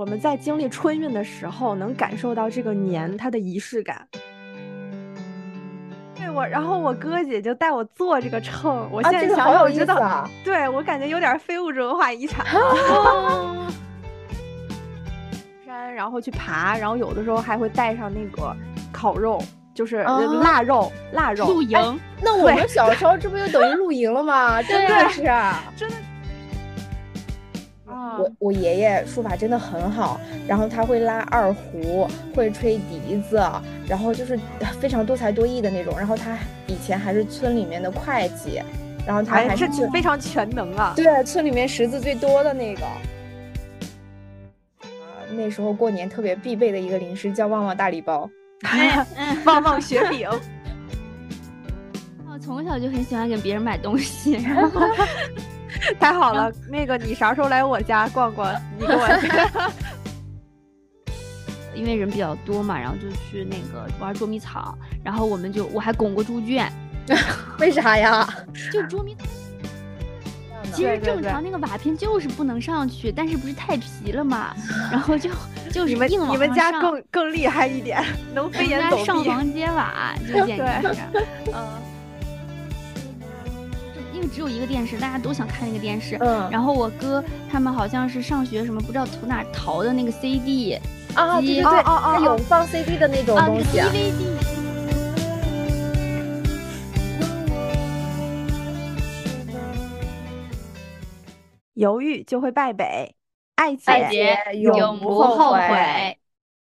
我们在经历春运的时候，能感受到这个年它的仪式感。对我，然后我哥姐就带我坐这个秤，我现在想想，我知道，对我感觉有点非物质文化遗产。山，然后去爬，然后有的时候还会带上那个烤肉，就是腊肉，腊肉露营。那我们小时候这不就等于露营了吗？真的是，真的。我我爷爷书法真的很好，然后他会拉二胡，会吹笛子，然后就是非常多才多艺的那种。然后他以前还是村里面的会计，然后他还是非常全能啊。对，村里面识字最多的那个。啊，那时候过年特别必备的一个零食叫旺旺大礼包，旺旺雪饼。我从小就很喜欢给别人买东西，然后。太好了，那个你啥时候来我家逛逛？你给我，因为人比较多嘛，然后就去那个玩捉迷藏，然后我们就我还拱过猪圈，为啥呀？就捉迷藏。其实正常那个瓦片就是不能上去，但是不是太皮了嘛？然后就就是你们你们家更更厉害一点，能飞檐走壁。上房揭瓦就简直是，嗯。因为只有一个电视，大家都想看那个电视。嗯，然后我哥他们好像是上学什么，不知道从哪淘的那个 CD 啊，对对对，啊有放 CD 的那种东西。DVD。犹豫就会败北，爱姐永不后悔。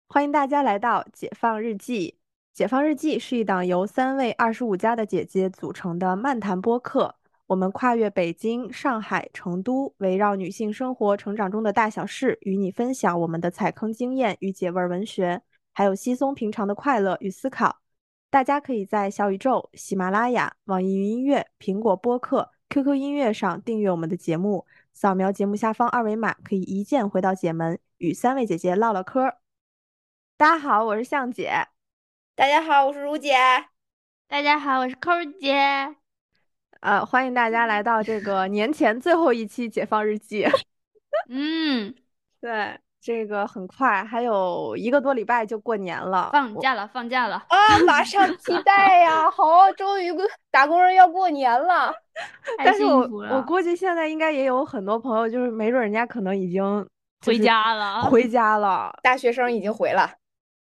欢迎大家来到《解放日记》。《解放日记》是一档由三位二十五加的姐姐组成的漫谈播客。我们跨越北京、上海、成都，围绕女性生活成长中的大小事，与你分享我们的踩坑经验与解味文学，还有稀松平常的快乐与思考。大家可以在小宇宙、喜马拉雅、网易云音乐、苹果播客、QQ 音乐上订阅我们的节目，扫描节目下方二维码，可以一键回到姐门，与三位姐姐唠唠嗑。大家好，我是向姐。大家好，我是如姐。大家好，我是扣姐。呃，欢迎大家来到这个年前最后一期《解放日记》。嗯，对，这个很快，还有一个多礼拜就过年了，放假了，放假了啊！马上期 待呀！好，终于打工人要过年了。但是我我估计现在应该也有很多朋友，就是没准人家可能已经回家了，回家了。大学生已经回了。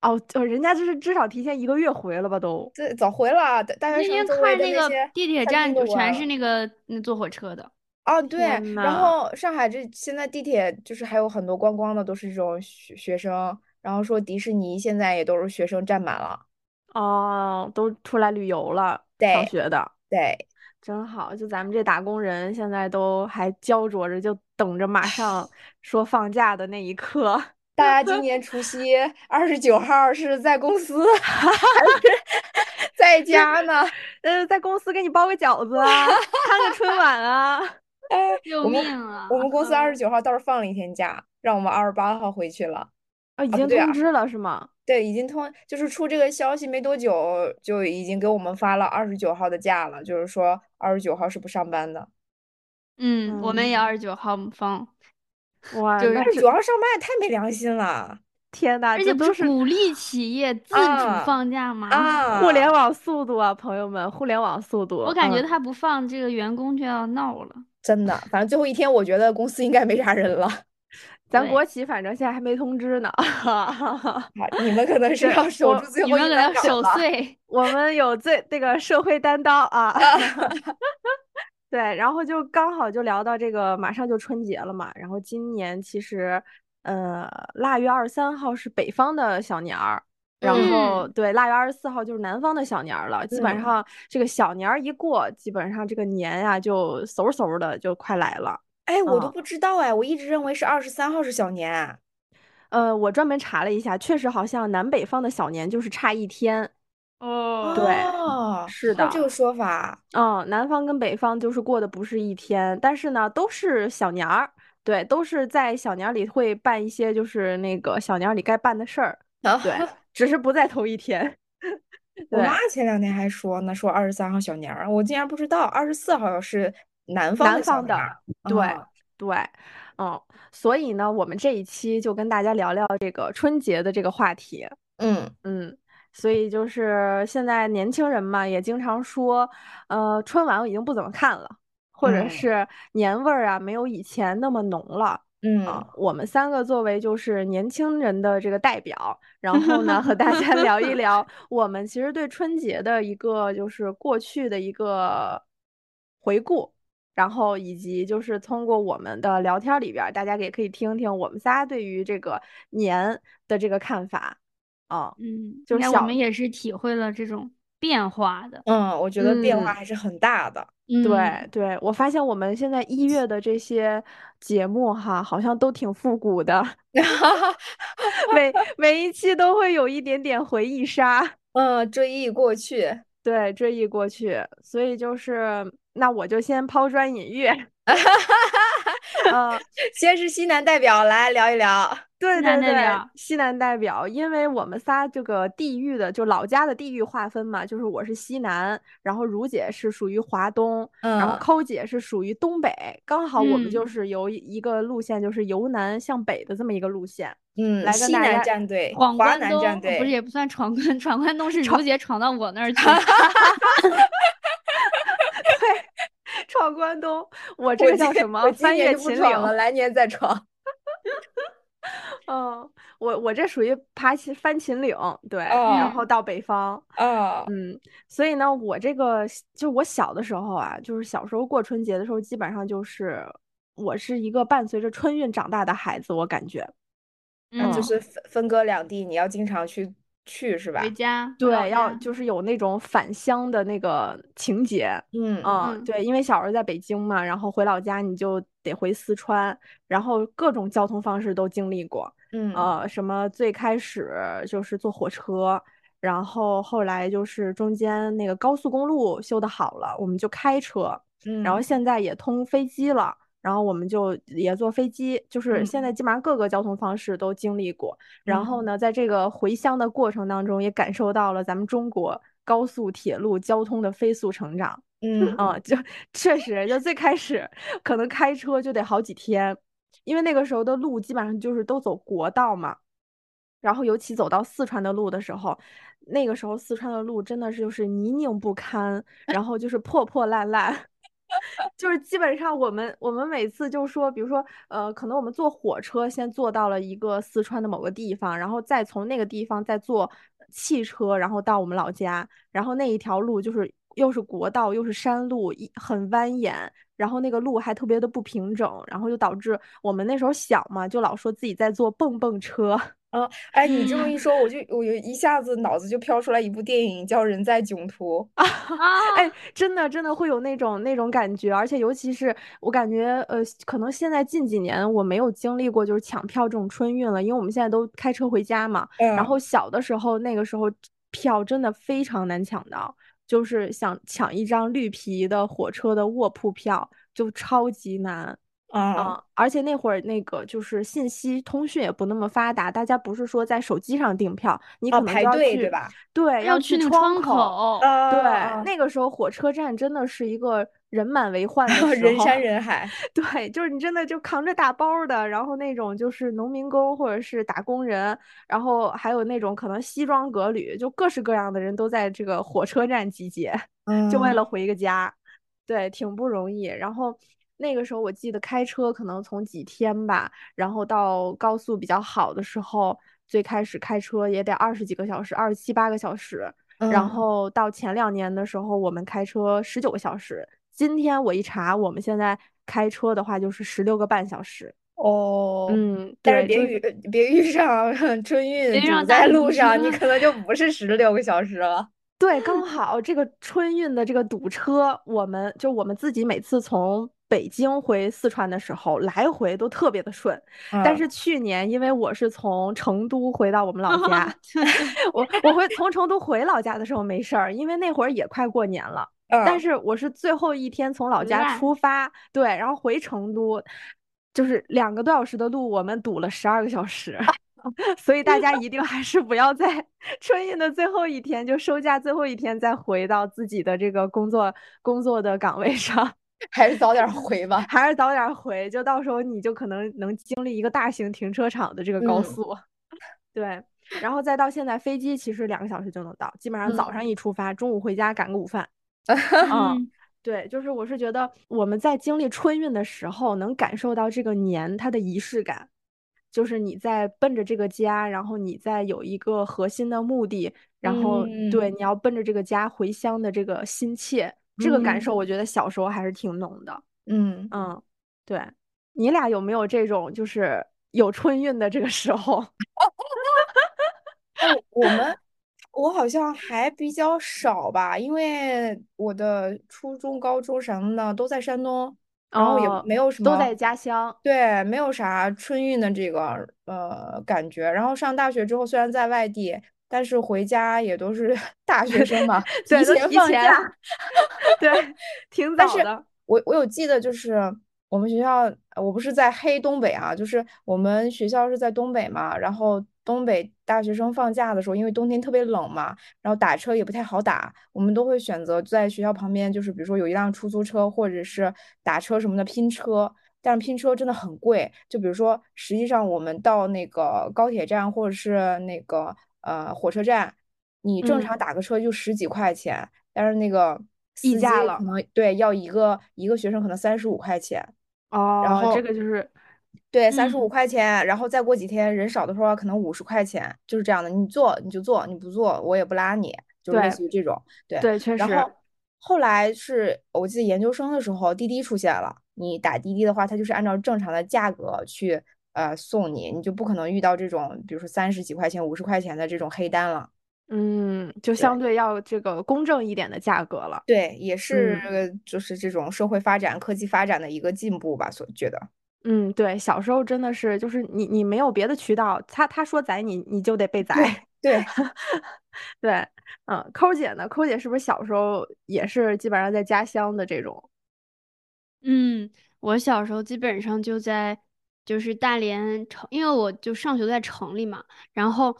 哦，哦，人家就是至少提前一个月回了吧？都对，早回了。大学生看那个地铁站就全是那个那坐火车的。哦，对。然后上海这现在地铁就是还有很多观光的，都是这种学学生。然后说迪士尼现在也都是学生占满了。哦，都出来旅游了，上学的。对，真好。就咱们这打工人现在都还焦灼着，就等着马上说放假的那一刻。大家今年除夕 二十九号是在公司还 是 在家呢？呃，在公司给你包个饺子啊，看个春晚啊。哎，救命啊！我们公司二十九号倒是放了一天假，让我们二十八号回去了。啊，已经通知了是吗？对，已经通，就是出这个消息没多久，就已经给我们发了二十九号的假了，就是说二十九号是不上班的。嗯，我们也二十九号放。哇，就是主要上班也太没良心了！天哪，而且不是鼓励企业自主放假吗？啊，互联网速度啊，朋友们，互联网速度。我感觉他不放，这个员工就要闹了。真的，反正最后一天，我觉得公司应该没啥人了。咱国企反正现在还没通知呢。你们可能是要守住最后一能守岁，我们有最那个社会担当啊。对，然后就刚好就聊到这个，马上就春节了嘛。然后今年其实，呃，腊月二十三号是北方的小年儿，然后对，腊月二十四号就是南方的小年儿了。基本上这个小年儿一过，基本上这个年呀就嗖嗖的就快来了。哎，我都不知道哎，我一直认为是二十三号是小年。呃，我专门查了一下，确实好像南北方的小年就是差一天。哦，对，是的，这个说法，嗯，南方跟北方就是过的不是一天，但是呢，都是小年儿，对，都是在小年里会办一些就是那个小年里该办的事儿，对，只是不在同一天。我妈前两天还说呢，说二十三号小年儿，我竟然不知道二十四号是南方南方的，对，对，嗯，所以呢，我们这一期就跟大家聊聊这个春节的这个话题。嗯嗯，所以就是现在年轻人嘛，也经常说，呃，春晚我已经不怎么看了，或者是年味儿啊，没有以前那么浓了。嗯，我们三个作为就是年轻人的这个代表，然后呢，和大家聊一 聊我们其实对春节的一个就是过去的一个回顾。然后以及就是通过我们的聊天里边，大家也可以听听我们仨对于这个年的这个看法啊。嗯，就是我们也是体会了这种变化的。嗯，我觉得变化还是很大的。对对，我发现我们现在一月的这些节目哈，好像都挺复古的，每每一期都会有一点点回忆杀。嗯，追忆过去，对，追忆过去，所以就是。那我就先抛砖引玉，嗯，先是西南代表来聊一聊，对对对，西南代表，因为我们仨这个地域的就老家的地域划分嘛，就是我是西南，然后如姐是属于华东，然后抠姐是属于东北，刚好我们就是由一个路线，就是由南向北的这么一个路线，嗯，来跟大家闯关东不是也不算闯关，闯关东是如姐闯到我那儿去。闯关东，我这个叫什么？翻越秦岭了，来年再闯。嗯，我我这属于爬秦翻秦岭，对，然后到北方。啊，嗯，所以呢，我这个就我小的时候啊，就是小时候过春节的时候，基本上就是我是一个伴随着春运长大的孩子，我感觉，嗯，就是分分隔两地，你要经常去。去是吧？回家对，要就是有那种返乡的那个情节。嗯嗯，对，因为小时候在北京嘛，然后回老家你就得回四川，然后各种交通方式都经历过。嗯呃，什么最开始就是坐火车，然后后来就是中间那个高速公路修的好了，我们就开车。嗯，然后现在也通飞机了。然后我们就也坐飞机，就是现在基本上各个交通方式都经历过。然后呢，在这个回乡的过程当中，也感受到了咱们中国高速铁路交通的飞速成长。嗯啊，就确实，就最开始可能开车就得好几天，因为那个时候的路基本上就是都走国道嘛。然后尤其走到四川的路的时候，那个时候四川的路真的是就是泥泞不堪，然后就是破破烂烂。就是基本上我们我们每次就说，比如说，呃，可能我们坐火车先坐到了一个四川的某个地方，然后再从那个地方再坐汽车，然后到我们老家，然后那一条路就是又是国道又是山路，一很蜿蜒，然后那个路还特别的不平整，然后就导致我们那时候小嘛，就老说自己在坐蹦蹦车。啊，哎，你这么 一说，我就我就一下子脑子就飘出来一部电影，叫《人在囧途》啊！哎，真的真的会有那种那种感觉，而且尤其是我感觉，呃，可能现在近几年我没有经历过就是抢票这种春运了，因为我们现在都开车回家嘛。然后小的时候，那个时候票真的非常难抢到，就是想抢一张绿皮的火车的卧铺票，就超级难。啊，而且那会儿那个就是信息通讯也不那么发达，大家不是说在手机上订票，你可能排队对吧？对，要去窗口。对，那个时候火车站真的是一个人满为患的 时候，人山人海。对，就是你真的就扛着大包的，然后那种就是农民工或者是打工人，然后还有那种可能西装革履，就各式各样的人都在这个火车站集结，就为了回个家。对，挺不容易。然后。那个时候我记得开车可能从几天吧，然后到高速比较好的时候，最开始开车也得二十几个小时，二十七八个小时。然后到前两年的时候，我们开车十九个小时。今天我一查，我们现在开车的话就是十六个半小时。哦，嗯，但是别遇别遇上 春运堵在路上，你可能就不是十六个小时了。对，刚好这个春运的这个堵车，我们就我们自己每次从。北京回四川的时候，来回都特别的顺。但是去年，因为我是从成都回到我们老 家，我我回从成都回老家的时候没事儿，因为那会儿也快过年了。但是我是最后一天从老家出发，对，然后回成都，就是两个多小时的路，我们堵了十二个小时。所以大家一定还是不要在春运的最后一天，就收假最后一天再回到自己的这个工作工作的岗位上。还是早点回吧，还是早点 回，就到时候你就可能能经历一个大型停车场的这个高速。对，然后再到现在飞机其实两个小时就能到，基本上早上一出发，中午回家赶个午饭。嗯，对，就是我是觉得我们在经历春运的时候，能感受到这个年它的仪式感。就是你在奔着这个家，然后你在有一个核心的目的，然后对你要奔着这个家回乡的这个心切，这个感受我觉得小时候还是挺浓的。嗯嗯，对，你俩有没有这种就是有春运的这个时候？我们我好像还比较少吧，因为我的初中、高中什么的都在山东。然后也没有什么都在家乡，对，没有啥春运的这个呃感觉。然后上大学之后，虽然在外地，但是回家也都是 大学生嘛，提前放假，对，挺早的。我我有记得，就是我们学校，我不是在黑东北啊，就是我们学校是在东北嘛，然后。东北大学生放假的时候，因为冬天特别冷嘛，然后打车也不太好打，我们都会选择在学校旁边，就是比如说有一辆出租车或者是打车什么的拼车，但是拼车真的很贵。就比如说，实际上我们到那个高铁站或者是那个呃火车站，你正常打个车就十几块钱，但是那个溢价了，可能对要一个一个学生可能三十五块钱哦，然后这个就是。对，三十五块钱，然后再过几天人少的时候，可能五十块钱，就是这样的。你坐你就坐，你不坐我也不拉你，就类似于这种。对对，确实。然后后来是我记得研究生的时候，滴滴出现了。你打滴滴的话，它就是按照正常的价格去呃送你，你就不可能遇到这种，比如说三十几块钱、五十块钱的这种黑单了。嗯，就相对要这个公正一点的价格了。对，也是就是这种社会发展、科技发展的一个进步吧，所觉得。嗯，对，小时候真的是，就是你你没有别的渠道，他他说宰你，你就得被宰。对 对，嗯，抠姐呢？抠姐是不是小时候也是基本上在家乡的这种？嗯，我小时候基本上就在就是大连城，因为我就上学在城里嘛。然后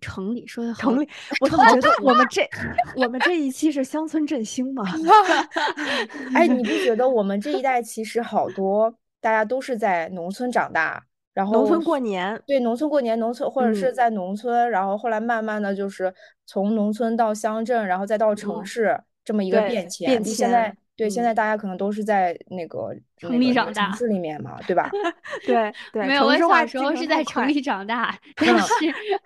城里说的城里，我怎么觉得我们这我们这一期是乡村振兴嘛？哎，你不觉得我们这一代其实好多？大家都是在农村长大，然后农村过年，对，农村过年，农村或者是在农村，然后后来慢慢的就是从农村到乡镇，然后再到城市这么一个变迁。变迁。现在对，现在大家可能都是在那个城里长大，城市里面嘛，对吧？对 对。没有，我小时候是在城里长大，但是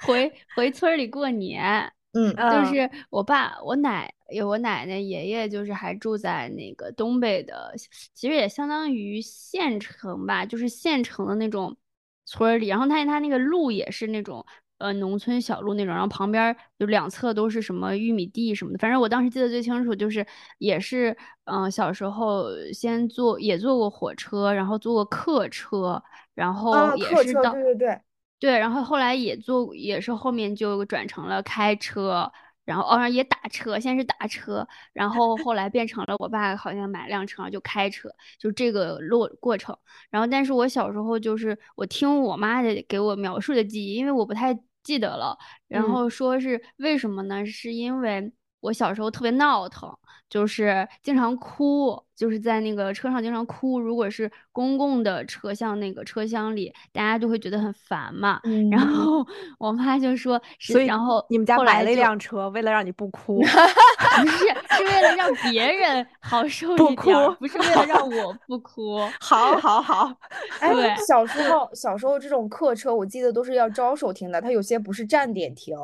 回回村里过年。嗯，就是我爸、我奶、有我奶奶、爷爷，就是还住在那个东北的，其实也相当于县城吧，就是县城的那种村里。然后他他那个路也是那种呃农村小路那种，然后旁边就两侧都是什么玉米地什么的。反正我当时记得最清楚，就是也是嗯小时候先坐也坐过火车，然后坐过客车，然后也是到对对对。对，然后后来也坐，也是后面就转成了开车，然后偶尔也打车，先是打车，然 后后来变成了我爸好像买辆车就开车，就这个路过程。然后，但是我小时候就是我听我妈的给我描述的记忆，因为我不太记得了。然后说是为什么呢？是因为我小时候特别闹腾。就是经常哭，就是在那个车上经常哭。如果是公共的车厢那个车厢里，大家就会觉得很烦嘛。然后我妈就说，所以然后你们家买了一辆车，为了让你不哭 不是，是为了让别人好受一点，不是为了让我 不哭。好，好，好。哎，小时候小时候这种客车，我记得都是要招手停的，它有些不是站点停，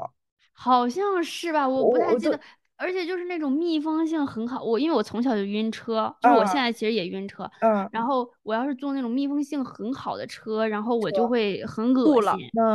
好像是吧？我不太记得。而且就是那种密封性很好，我因为我从小就晕车，就是我现在其实也晕车。嗯。然后我要是坐那种密封性很好的车，然后我就会很恶心。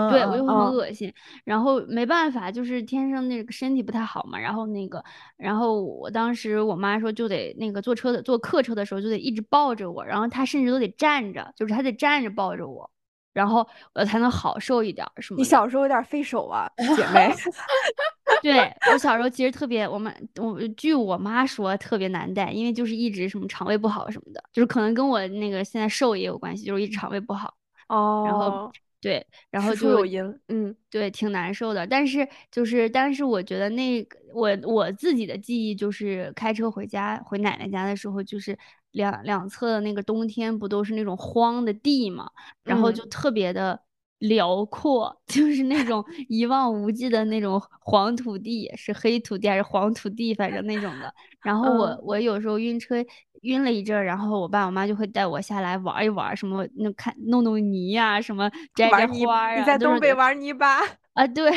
对，我就会很恶心。然后没办法，就是天生那个身体不太好嘛。然后那个，然后我当时我妈说就得那个坐车的坐客车的时候就得一直抱着我，然后她甚至都得站着，就是她得站着抱着我。然后我才能好受一点，是吗？你小时候有点费手啊，姐妹。对我小时候其实特别，我们我据我妈说特别难带，因为就是一直什么肠胃不好什么的，就是可能跟我那个现在瘦也有关系，就是一直肠胃不好。哦。然后对，然后就有因，嗯，对，挺难受的。但是就是，但是我觉得那个我我自己的记忆就是开车回家回奶奶家的时候，就是两两侧的那个冬天不都是那种荒的地嘛，然后就嗯特别的辽阔，就是那种一望无际的那种黄土地，是黑土地还是黄土地，反正那种的。然后我嗯我有时候晕车晕了一阵儿，然后我爸我妈就会带我下来玩一玩，什么那看弄弄泥呀、什么摘摘花儿啊，你在东北玩泥巴。啊，对，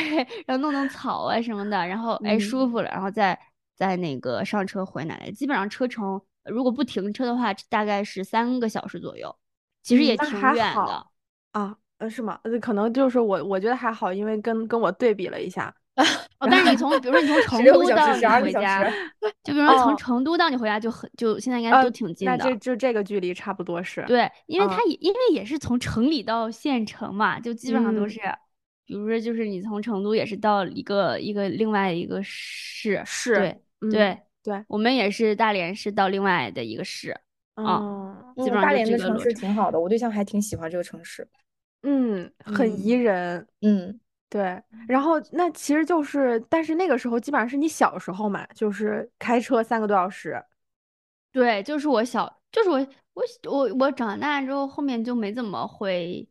然后弄弄草啊什么的，然后哎嗯舒服了，然后再再那个上车回奶奶。基本上车程如果不停车的话，大概是三个小时左右，其实也挺远的。啊，呃，是吗？呃，可能就是我，我觉得还好，因为跟跟我对比了一下。哦，但是你从比如说你从 成都到你小时12个小回家，就比如说从哦成都到你回家就很就现在应该呃都挺近的。那这就这个距离差不多是。对，因为它嗯也因为也是从城里到县城嘛，就基本上都嗯是，比如说就是你从成都也是到一个一个另外一个市，是对嗯对，对，我们也是大连市到另外的一个市，啊嗯基嗯，大连的城市。挺好的，我对象还挺喜欢这个城市。嗯，很宜人。嗯，对，然后那其实就是，但是那个时候基本上是你小时候嘛，就是开车三个多小时。对，就是我小，就是我我我我长大之后，后面就没怎么回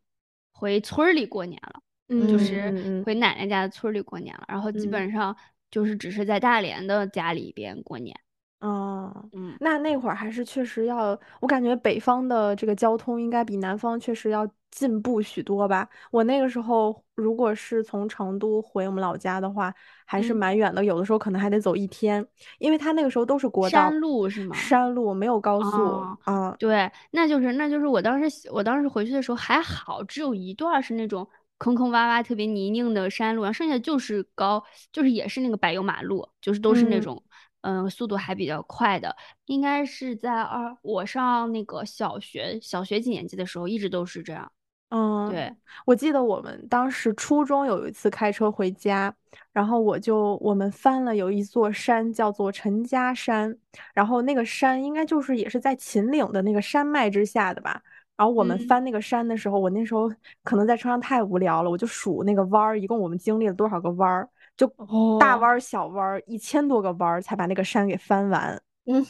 回村儿里过年了，就嗯是嗯嗯回奶奶家的村儿里过年了，然后基嗯本上就是只是在大连的家里边过年。哦，嗯，那那会儿还是确实要，我感觉北方的这个交通应该比南方确实要进步许多吧。我那个时候如果是从成都回我们老家的话，还是嗯蛮远的，有的时候可能还得走一天，因为它那个时候都是国道，山路是吗？山路没有高速，哦嗯对，那就是那就是我当时我当时回去的时候还好，只有一段儿是那种坑坑洼洼、特别泥泞的山路，然后剩下就是高，就是也是那个柏油马路，就是都是那嗯种嗯、速度还比较快的。应该是在二我上那个小学小学几年级的时候，一直都是这样。嗯，对，我记得我们当时初中有一次开车回家，然后我就我们翻了有一座山叫做陈家山，然后那个山应该就是也是在秦岭的那个山脉之下的吧。然后我们嗯翻那个山的时候，我那时候可能在车上太无聊了，我就数那个弯儿，一共我们经历了多少个弯儿，就大哦弯儿、小弯儿，一千多个弯儿才把那个山给翻完。嗯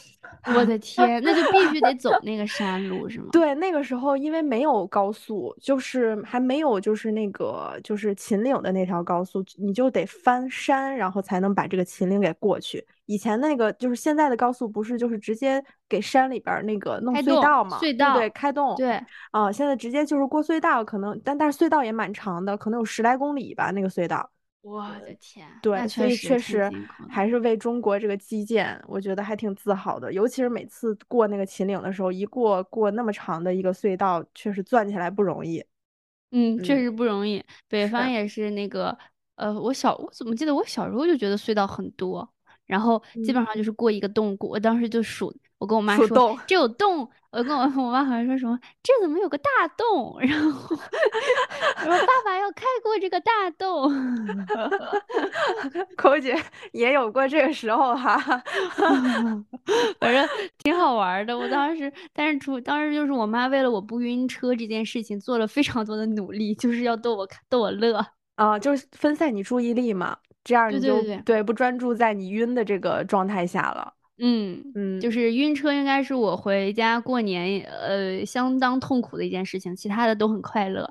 我的天，那就必须得走那个山路是吗？对，那个时候因为没有高速，就是还没有就是那个就是秦岭的那条高速，你就得翻山，然后才能把这个秦岭给过去。以前那个就是现在的高速不是就是直接给山里边儿那个弄隧道嘛，隧对对？开洞。对，啊，现在直接就是过隧道，可能但但是隧道也蛮长的，可能有十来公里吧，那个隧道。我的天，对，所以确实还是为中国这个基建，我觉得还挺自豪的。尤其是每次过那个秦岭的时候，一过过那么长的一个隧道，确实钻起来不容易。嗯，确嗯实不容易。北方也是那个，呃，我小我怎么记得我小时候就觉得隧道很多，然后基本上就是过一个洞，过我当时就数，我跟我妈说这有洞，我跟我我妈好像说什么这怎么有个大洞，然后我说爸爸要开过这个大洞，口姐也有过这个时候哈。反正挺好玩的。我当时，但是除当时就是我妈为了我不晕车这件事情做了非常多的努力，就是要逗我看逗我乐。啊，就是分散你注意力嘛，这样你就对对对对不专注在你晕的这个状态下了。嗯，嗯，就是晕车应该是我回家过年呃相当痛苦的一件事情，其他的都很快乐。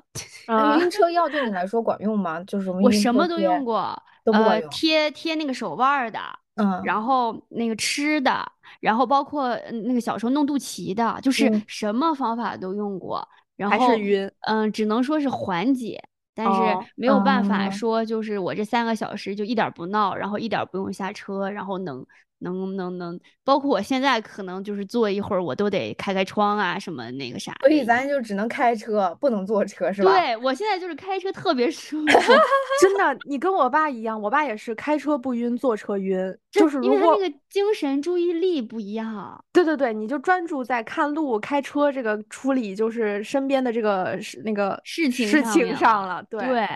晕车药对你来说管用吗？就是我什么都用贴，过，呃，都不管用贴贴那个手腕儿的，嗯，然后那个吃的，然后包括呃那个小时候弄肚脐的，就是嗯什么方法都用过，然后还是后晕。嗯，只能说是缓解。但是哦没有办法哦说，就是我这三个小时就一点儿不闹，然后一点儿不用下车，然后能能能能，包括我现在可能就是坐一会儿，我都得开开窗啊，什么那个啥所以。咱就只能开车，不能坐车，是吧？对，我现在就是开车特别舒 服，真的，你跟我爸一样，我爸也是开车不晕，坐车晕。就是如果因为他那个精神注意力不一样。对对对，你就专注在看路、开车这个处理，就是身边的这个是那个事情事情上了。对，对，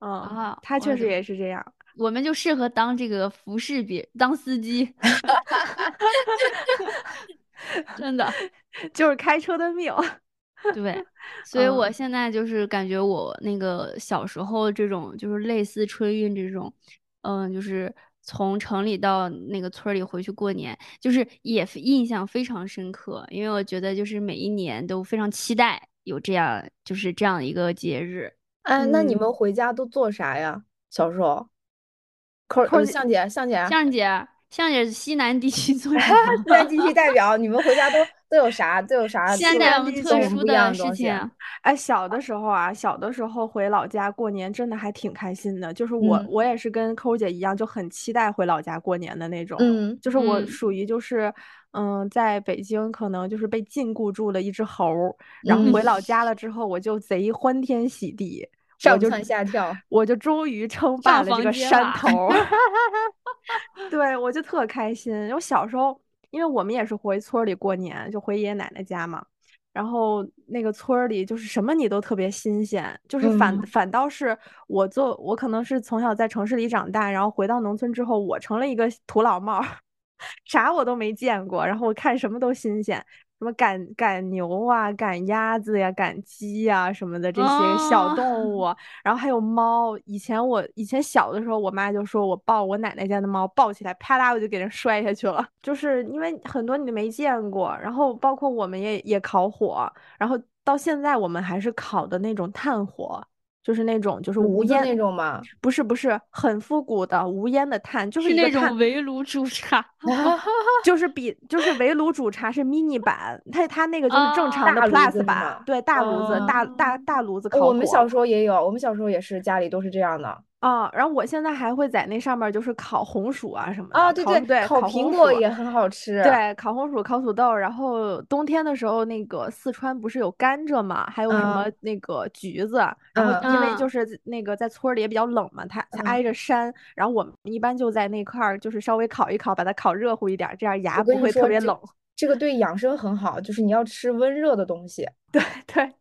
嗯，啊他确实也是这样。我们就适合当这个服侍别当司机，真的。就是开车的命。对，所以我嗯现在就是感觉我那个小时候这种就是类似春运这种，嗯，就是从城里到那个村里回去过年，就是也印象非常深刻，因为我觉得就是每一年都非常期待有这样就是这样一个节日。哎，那你嗯们回家都做啥呀？小时候，扣扣姐呃向姐，向姐，向姐，向姐是西南地区做啥？西南地区代表，你们回家都都有啥？都有啥？现在有特殊不一样的事情。哎，小的时候啊，小的时候回老家过年，真的还挺开心的。就是我，嗯我也是跟抠姐一样，就很期待回老家过年的那种。嗯就是我嗯属于就是，嗯，在北京可能就是被禁锢住了一只猴，然后嗯回老家了之后，我就贼欢天喜地，上蹿下跳。我就终于称霸了这个山头儿，对我就特开心。我小时候，因为我们也是回村儿里过年，就回爷爷奶奶家嘛，然后那个村儿里就是什么你都特别新鲜，就是反、嗯反倒是我做我可能是从小在城市里长大，然后回到农村之后，我成了一个土老帽儿，啥我都没见过，然后我看什么都新鲜。什么赶赶牛啊，赶鸭子呀，赶鸡呀什么的这些小哦动物，然后还有猫。以前我以前小的时候，我妈就说我抱我奶奶家的猫，抱起来啪啦我就给人摔下去了，就是因为很多你没见过。然后包括我们也也烤火，然后到现在我们还是烤的那种炭火，就是那种就是无烟那种吗？不是不是很复古的无烟的炭，就是是那种围炉煮茶，就是比就是围炉煮茶是 mini 版，它它那个就是正哦常的 plus 版吗，对大炉子大大哦大炉子烤火。我们小时候也有，我们小时候也是家里都是这样的。啊，然后我现在还会在那上面就是烤红薯啊什么的，啊，对对对，烤苹果也很好吃。，对，烤红薯、烤土豆，然后冬天的时候，那个四川不是有甘蔗嘛，还有什么嗯那个橘子，然后因为嗯就是那个在村里也比较冷嘛，它它嗯挨着山，然后我们一般就在那块儿就是稍微烤一烤，把它烤热乎一点儿，这样牙不会特别冷。这个对养生很好，就是你要吃温热的东西。对 对，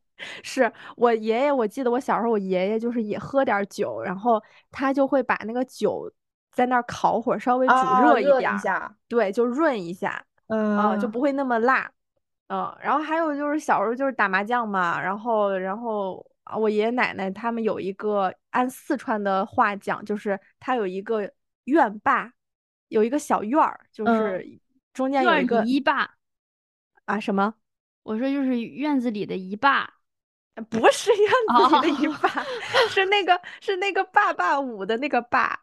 是我爷爷，我记得我小时候，我爷爷就是也喝点酒，然后他就会把那个酒在那儿烤会儿，稍微煮啊，热一点。对，就润一下，啊、就嗯，不会那么辣。嗯，然后还有就是小时候就是打麻将嘛，然后然后啊我爷爷奶奶他们有一个按四川的话讲，就是他有一个院坝，有一个小院儿，就嗯是中间有一个里一坝。啊什么？我说就是院子里的一坝。不是院子里的一 哦，是那个是那个坝坝舞的那个坝，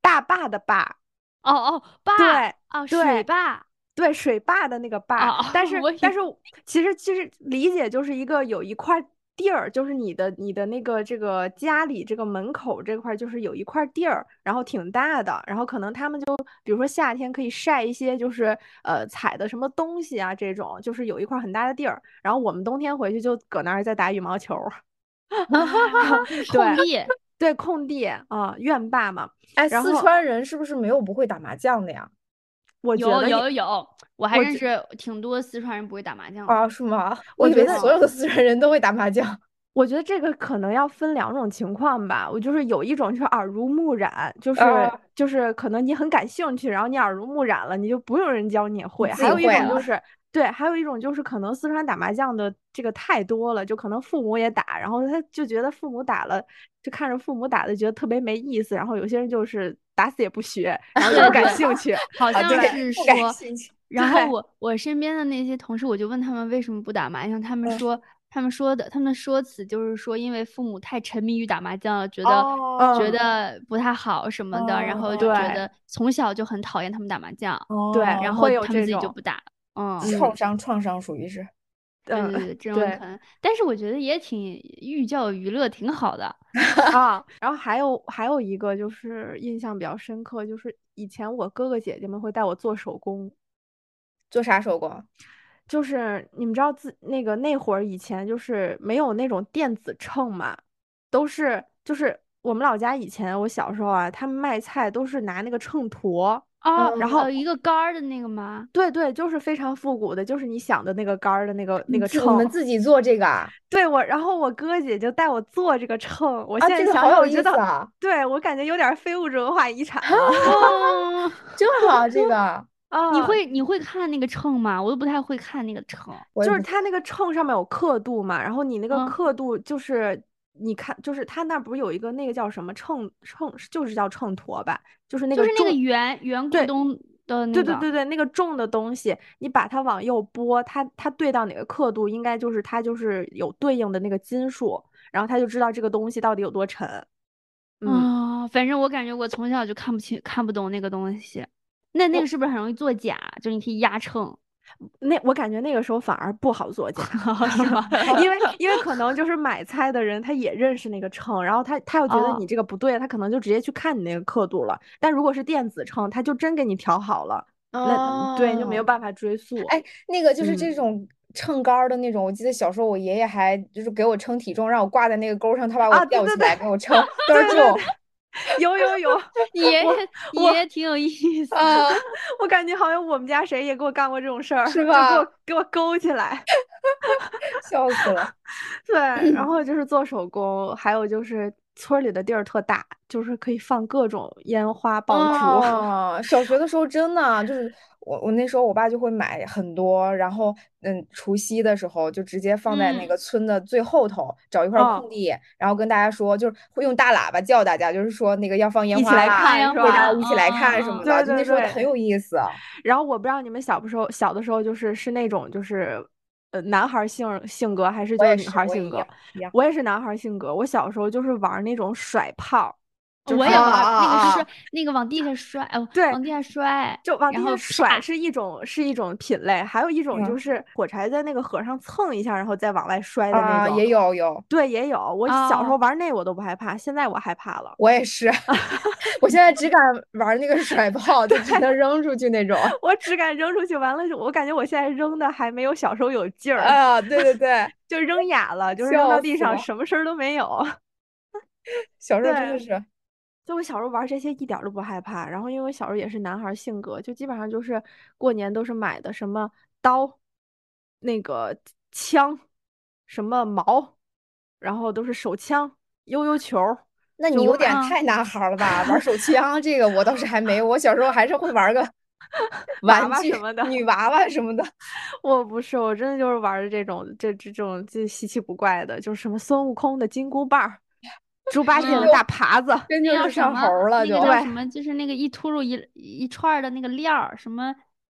大坝的坝，哦哦，坝。对哦，水坝。对，水坝的那个坝。哦但是但是其实其实理解就是一个有一块地儿，就是你的你的那个这个家里这个门口这块儿就是有一块地儿，然后挺大的，然后可能他们就比如说夏天可以晒一些就是呃采的什么东西啊这种，就是有一块很大的地儿，然后我们冬天回去就搁那儿再打羽毛球儿。空地。对，空地啊，院坝嘛，哎，四川人是不是没有不会打麻将的呀？我觉得有有有，我还认识挺多四川人不会打麻将的。啊，是吗？我觉得我以为所有的四川人都会打麻将。我觉得这个可能要分两种情况吧。我就是有一种就是耳濡目染，就是、啊就是可能你很感兴趣，然后你耳濡目染了，你就不用人教你也会。自还有一种就是对，还有一种就是可能四川打麻将的这个太多了，就可能父母也打，然后他就觉得父母打了，就看着父母打的觉得特别没意思，然后有些人就是打死也不学，然后就不感 兴趣。好像对是说，然后我我身边的那些同事，我就问他们为什么不打麻将，他们嗯说他们说的他们的说辞就是说，因为父母太沉迷于打麻将了，觉得、哦觉得不太好什么的，然后哦就觉得从小就很讨厌他们打麻将，对然后他们自己就不打了。嗯，嗯创伤创伤属于是。嗯，对对对，这种对可能，但是我觉得也挺寓教于乐，挺好的。啊，然后还有还有一个就是印象比较深刻，就是以前我哥哥姐姐们会带我做手工，做啥手工？就是你们知道自那个那会儿以前就是没有那种电子秤嘛，都是就是我们老家以前我小时候啊，他们卖菜都是拿那个秤砣，哦，嗯然后呃一个杆儿的那个吗？对对，就是非常复古的，就是你想的那个杆儿的那个那个秤。你们自己做这个啊？对我，然后我哥姐就带我做这个秤，我啊，现在想想我觉得，思啊！对我感觉有点非物质文化遗产 了哦，真好，这个啊。你会你会看那个秤吗？我都不太会看那个秤。就是它那个秤上面有刻度嘛，然后你那个嗯刻度就是你看，就是它那不是有一个那个叫什么秤秤，就是叫秤砣吧？就是那个就是那个圆圆咕对咚的那个，对对对对，那个重的东西，你把它往右拨，它它对到哪个刻度，应该就是它就是有对应的那个斤数，然后他就知道这个东西到底有多沉。嗯，啊、反正我感觉我从小就看不清、看不懂那个东西。那那个是不是很容易作假？就是你可以压秤，那我感觉那个时候反而不好作假，是吗？因为因为可能就是买菜的人他也认识那个秤，然后他他又觉得哦你这个不对，他可能就直接去看你那个刻度了。但如果是电子秤，他就真给你调好了，那对就没有哦办法追溯。哎，那个就是嗯这种秤杆儿的那种，我记得小时候我爷爷还就是给我称体重，让我挂在那个钩上，他把我吊起来给我称多少重有 有有，爷我爷爷爷挺有意思？我感觉好像我们家谁也给我干过这种事儿，是就给吧我给我勾起来。笑死了！对，然后就是做手工，还有就是村儿里的地儿特大，就是可以放各种烟花爆竹。啊，小学的时候真的就是我，我那时候我爸就会买很多，然后嗯，除夕的时候就直接放在那嗯个村的最后头，找一块哦空地，然后跟大家说，就是会用大喇叭叫大家，就是说那个要放烟花一起来看是会大家吧一起来看什么的，就那时候很有意思。然后我不知道你们小的时候，小的时候就是是那种就是，呃，男孩儿性性格还是就是女孩儿性格我也是男孩儿性格。我小时候就是玩儿那种甩炮，就是我也玩那个就是，那个往地下摔，哦，对往地下摔，就往地下甩是一种是一种品类，还有一种就嗯是火柴在那个盒上蹭一下，然后再往外摔的那啊，种。也有有，对，也有。我小时候哦玩那我都不害怕，现在我害怕了。我也是，我现在只敢玩那个甩炮，就只能扔出去那种。我 只敢扔出去，完了，我感觉我现在扔的还没有小时候有劲儿，啊，对对对，就扔哑了，就是扔到地上，什么声儿都没有。小时候真的是，就我小时候玩这些一点儿都不害怕，然后因为我小时候也是男孩儿性格，就基本上就是过年都是买的什么刀、那个枪、什么矛，然后都是手枪、悠悠球。那你有点太男孩儿了吧？玩手 枪这个我倒是还没有，我小时候还是会玩个 玩具娃什么的女娃娃什么的。我不是，我真的就是玩的这种这这种这稀奇古怪的，就是什么孙悟空的金箍棒儿、猪八戒的嗯大耙子。真那就是上叫什么？猴了就。什么？就是那个一秃噜一一串儿的那个链儿，什么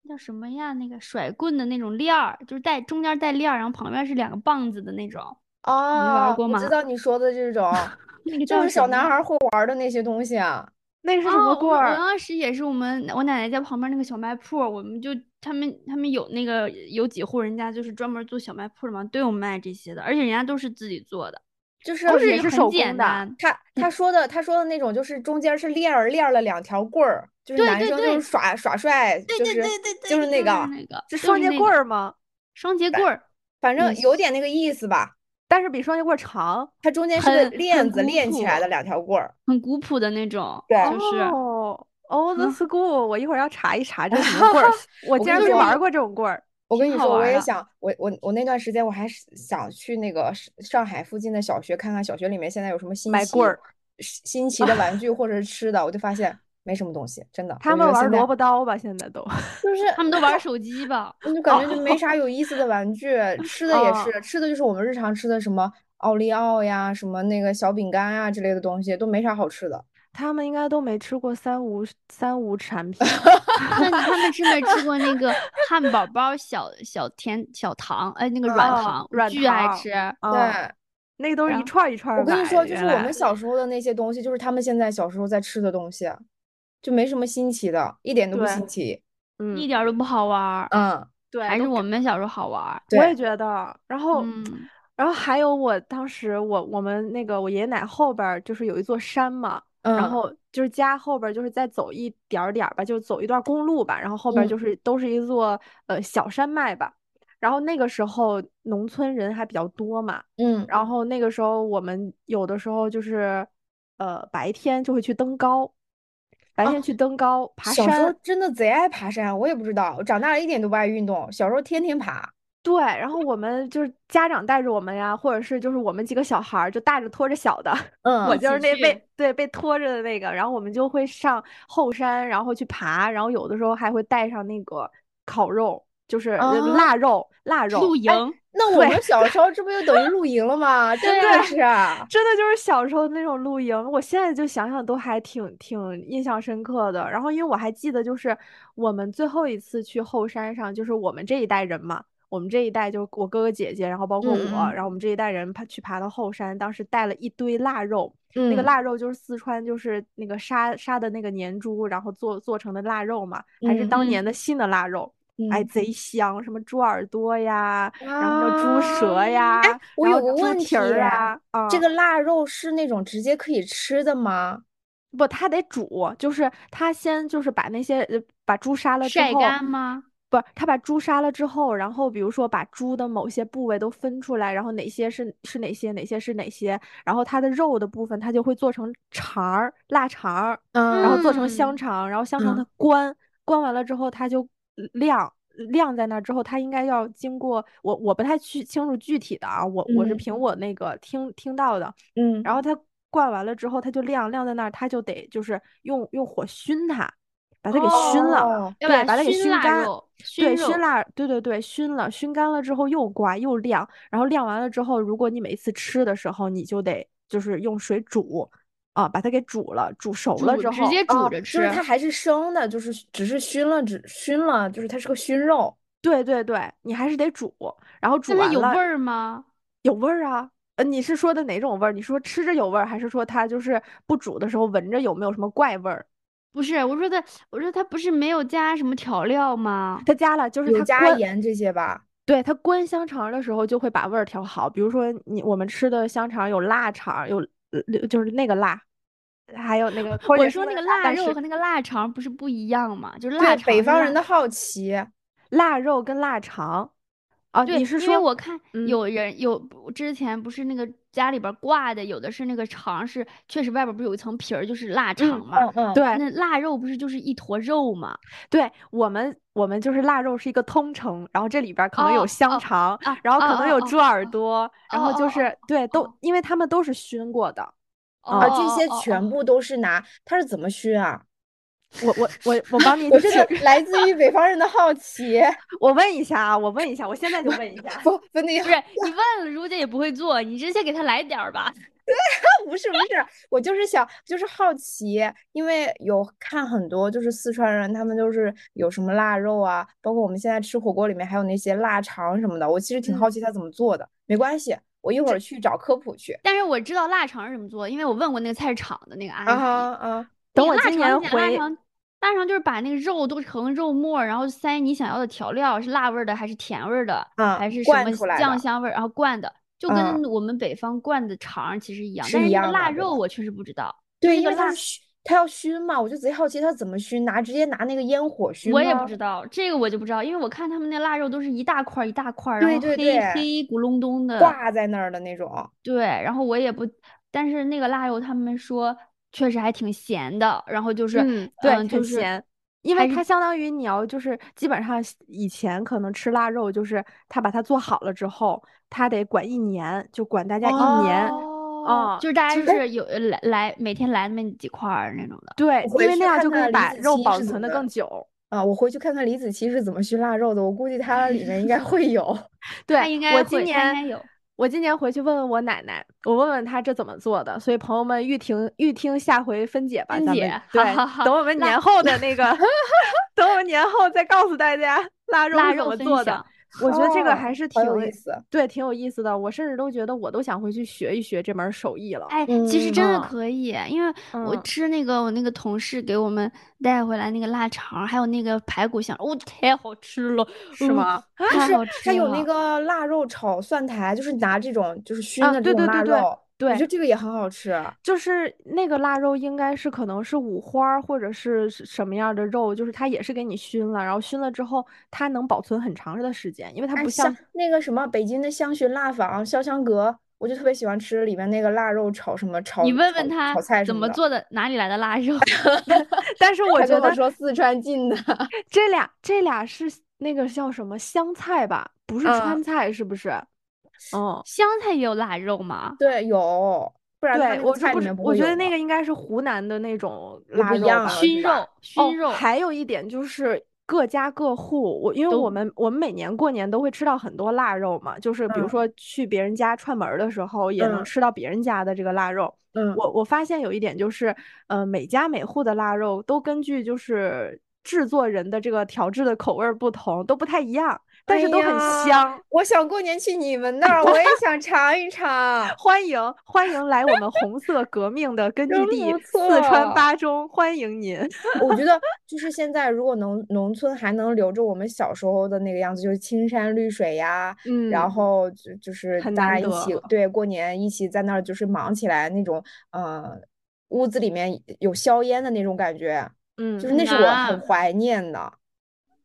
叫什么呀？那个甩棍的那种链儿，就是带中间带链儿，然后旁边是两个棒子的那种。啊，过吗我知道你说的这种，那个就是小男孩会玩的那些东西啊。那是什么哦，我我？当时也是我们我奶奶家旁边那个小卖铺，我们就他们他们有那个有几户人家就是专门做小卖铺的嘛，都有卖这些的，而且人家都是自己做的，就是都也是手很简工的单。他他说的他说的那种，就是中间是链儿链儿了两条棍儿，就是男生就是耍耍帅，就是对就是那个，那个是双节棍儿吗？双节棍儿，反正嗯有点那个意思吧。但是比双节棍儿长。它中间是个链子链起来的两条棍儿。很古朴的那种，对就是哦，old 嗯 school，我一会儿要查一查这是什么棍儿。我竟然没玩过这种棍儿。我跟你说，我也想，我我我那段时间我还是想去那个上上海附近的小学看看，小学里面现在有什么新奇买棍儿新奇的玩具或者是吃的，我就发现没什么东西，真的。他们玩萝卜刀吧？现在都。就是他们都玩手机吧。我就感觉就没啥有意思的玩具，吃的也哦是，吃的就是我们日常吃的什么奥利奥呀，什么那个小饼干啊之类的东西，都没啥好吃的。他们应该都没吃过三无三无产品。那你他们吃没吃过那个汉堡包小小甜小糖？哎，那个软哦糖，我软巨爱糖吃。啊，对，那个都是一串儿一串儿买我跟你说，就是我们小时候的那些东西，就是他们现在小时候在吃的东西，就没什么新奇的，一点都不新奇。嗯一点儿都不好玩儿，嗯，对，还是我们小时候好玩儿。我也觉得。然后嗯，然后还有我当时我我们那个我爷爷奶后边儿就是有一座山嘛，然嗯后就是家后边儿就是再走一点儿点儿吧，就走一段公路吧，然后后边就是都是一座呃小山脉吧。然后那个时候农村人还比较多嘛，嗯，然后那个时候我们有的时候就是呃白天就会去登高，白天哦去登高爬山小时候山。真的贼爱爬山，我也不知道，我长大了一点都不爱运动，小时候天天爬。对，然后我们就是家长带着我们呀，或者是就是我们几个小孩儿就大着拖着小的，嗯，我就是那被对被拖着的那个，然后我们就会上后山，然后去爬，然后有的时候还会带上那个烤肉，就是腊肉，腊肉露。营，对那我们小时候这不就等于露营了吗？真的是啊，真的就是小时候那种露营，我现在就想想都还挺挺印象深刻的。然后因为我还记得，就是我们最后一次去后山上，就是我们这一代人嘛，我们这一代就是我哥哥姐姐，然后包括我，然后我们这一代人爬去爬到后山，当时带了一堆腊肉，那个嗯腊肉就是四川就是那个杀杀的那个年猪，然后做做成的腊肉嘛，还是嗯当嗯年的新的腊肉。哎，嗯贼香！什么猪耳朵呀，然后猪啊舌呀，哎我有个问题啊，啊，这个腊肉是那种直接可以吃的吗？不，它得煮，就是它先就是把那些呃把猪杀了之晒后，干吗？不是他把猪杀了之后，然后比如说把猪的某些部位都分出来，然后哪些是是哪些，哪些是哪些，然后它的肉的部分它就会做成肠儿、腊肠儿，然后做成香嗯。肠，然后香肠它嗯。关关完了之后，它就晾晾在那儿之后，它应该要经过我我不太去清楚具体的啊，我我是嗯。凭我那个听听到的，嗯。然后它灌完了之后，它就晾晾在那儿，它就得就是用用火熏它，把它给熏了，哦对，把它给熏干。肉，对，熏腊，对对对，熏了，熏干了之后又刮又晾，然后晾完了之后，如果你每次吃的时候，你就得就是用水煮，啊，把它给煮了，煮熟了之后，直接煮哦着吃。就是它还是生的，就是只是熏了，只熏了，就是它是个熏肉。对对对，你还是得煮，然后煮完了有味儿吗？有味儿啊。呃，你是说的哪种味儿？你说吃着有味儿，还是说它就是不煮的时候闻着有没有什么怪味儿？不是，我说的，我说它不是没有加什么调料吗？它加了，就是有它，加盐这些吧？对，它关香肠的时候就会把味儿调好。比如说你我们吃的香肠有腊肠，有呃就是那个辣，还有那个我说那个腊肉和那个腊肠不是不一样吗？就是对腊，肠北方人的好奇。腊肉跟腊肠啊，对，因为你是说我看嗯有人有之前不是那个家里边儿挂的，有的是那个肠是确实外边儿不是有一层皮儿，就是腊肠嘛。嗯嗯，对那腊肉不是就是一坨肉嘛？对我们我们就是腊肉是一个通称，然后这里边儿可能有哦哦香肠，啊然后可哦哦哦能有猪耳朵，然后就哦哦是对都哦因为他们都是熏过的。哦啊，这些哦哦全部都是拿，它是怎么熏啊？我我我我帮你我真的解 来自于北方人的好奇。我问一下啊，我问一下，我现在就问一下。不 不，那不是你问了，如姐也不会做，你直接给她来点儿吧。不是不是，我就是想就是好奇，因为有看很多就是四川人，他们就是有什么腊肉啊，包括我们现在吃火锅里面还有那些腊肠什么的，我其实挺嗯好奇他怎么做的。没关系，我一会儿去找科普去。但是我知道腊肠是怎么做，因为我问过那个菜市场的那个阿啊姨。啊啊，等我今年回你讲腊肠，就是把那个肉都成肉末儿，然后塞你想要的调料，是辣味儿的还是甜味儿的，啊还是什么酱香味儿，然后灌的，就嗯跟我们北方灌的肠其实一样。但是那个腊肉我确实不知道，对，因为它是熏，它要熏嘛，我就贼好奇它怎么熏，拿直接拿那个烟火熏我也不知道，这个我就不知道，因为我看他们那腊肉都是一大块儿一大块然后黑黑咕隆咚的，挂在那儿的那种。对，然后我也不，但是那个腊肉他们说确实还挺咸的，然后就是嗯，对，嗯，就是很咸。因为它相当于你要就是基本上以前可能吃腊肉，就是他把它做好了之后，他得管一年，就管大家一年。哦，啊就是大家就就是有呃来来每天来那么几块儿那种的。对，因为那样就可以把肉保存的更久。啊，我回去看看李子柒是怎么熏腊肉的，我估计它里面应该会有。对，他应该应年该有。我今年回去问问我奶奶，我问问她这怎么做的。所以朋友们预听预听下回分解吧，分解对好好，好等我们年后的 那个，等我们年后再告诉大家腊肉是怎么做的享。我觉得这个哦还是好挺有意思。对，挺有意思的。我甚至都觉得我都想回去学一学这门手艺了。哎，其实真的嗯可以，因为我嗯吃那个我那个同事给我们带回来那个腊肠，还有那个排骨香，哦，太好吃了，嗯是吗？是太好吃它有那个腊肉炒蒜苔，就是拿这种就是熏啊的这种对对对对腊肉，对我觉得这个也很好吃。就是那个腊肉，应该是可能是五花儿或者是是什么样的肉，就是它也是给你熏了，然后熏了之后，它能保存很长的时间，因为它哎，不像像那个什么北京的香薰腊坊、潇湘阁，我就特别喜欢吃里面那个腊肉炒什么炒你问问他炒菜么。怎么做的，哪里来的腊肉？但是我觉得说四川进的，这俩这俩是那个叫什么湘菜吧，不是川嗯菜，是不是？嗯，湘菜也有腊肉吗？对，有，不然我我觉得那个应该是湖南的那种腊肉吧。熏肉，哦熏肉，还有一点就是各家各户，我因为我们我们每年过年都会吃到很多腊肉嘛，就是比如嗯说去别人家串门儿的时候，也能嗯吃到别人家的这个腊肉。嗯，我我发现有一点就是，呃，每家每户的腊肉都根据就是制作人的这个调制的口味儿不同，都不太一样，但是都很香。我想过年去你们那儿，我也想尝一尝。欢迎欢迎来我们红色革命的根据地四川巴中，欢迎您。我觉得就是现在，如果农农村还能留着我们小时候的那个样子，就是青山绿水呀，嗯然后就就是大家一起对过年一起在那儿就是忙起来那种，呃，屋子里面有硝烟的那种感觉，嗯，就是那是我啊很怀念的。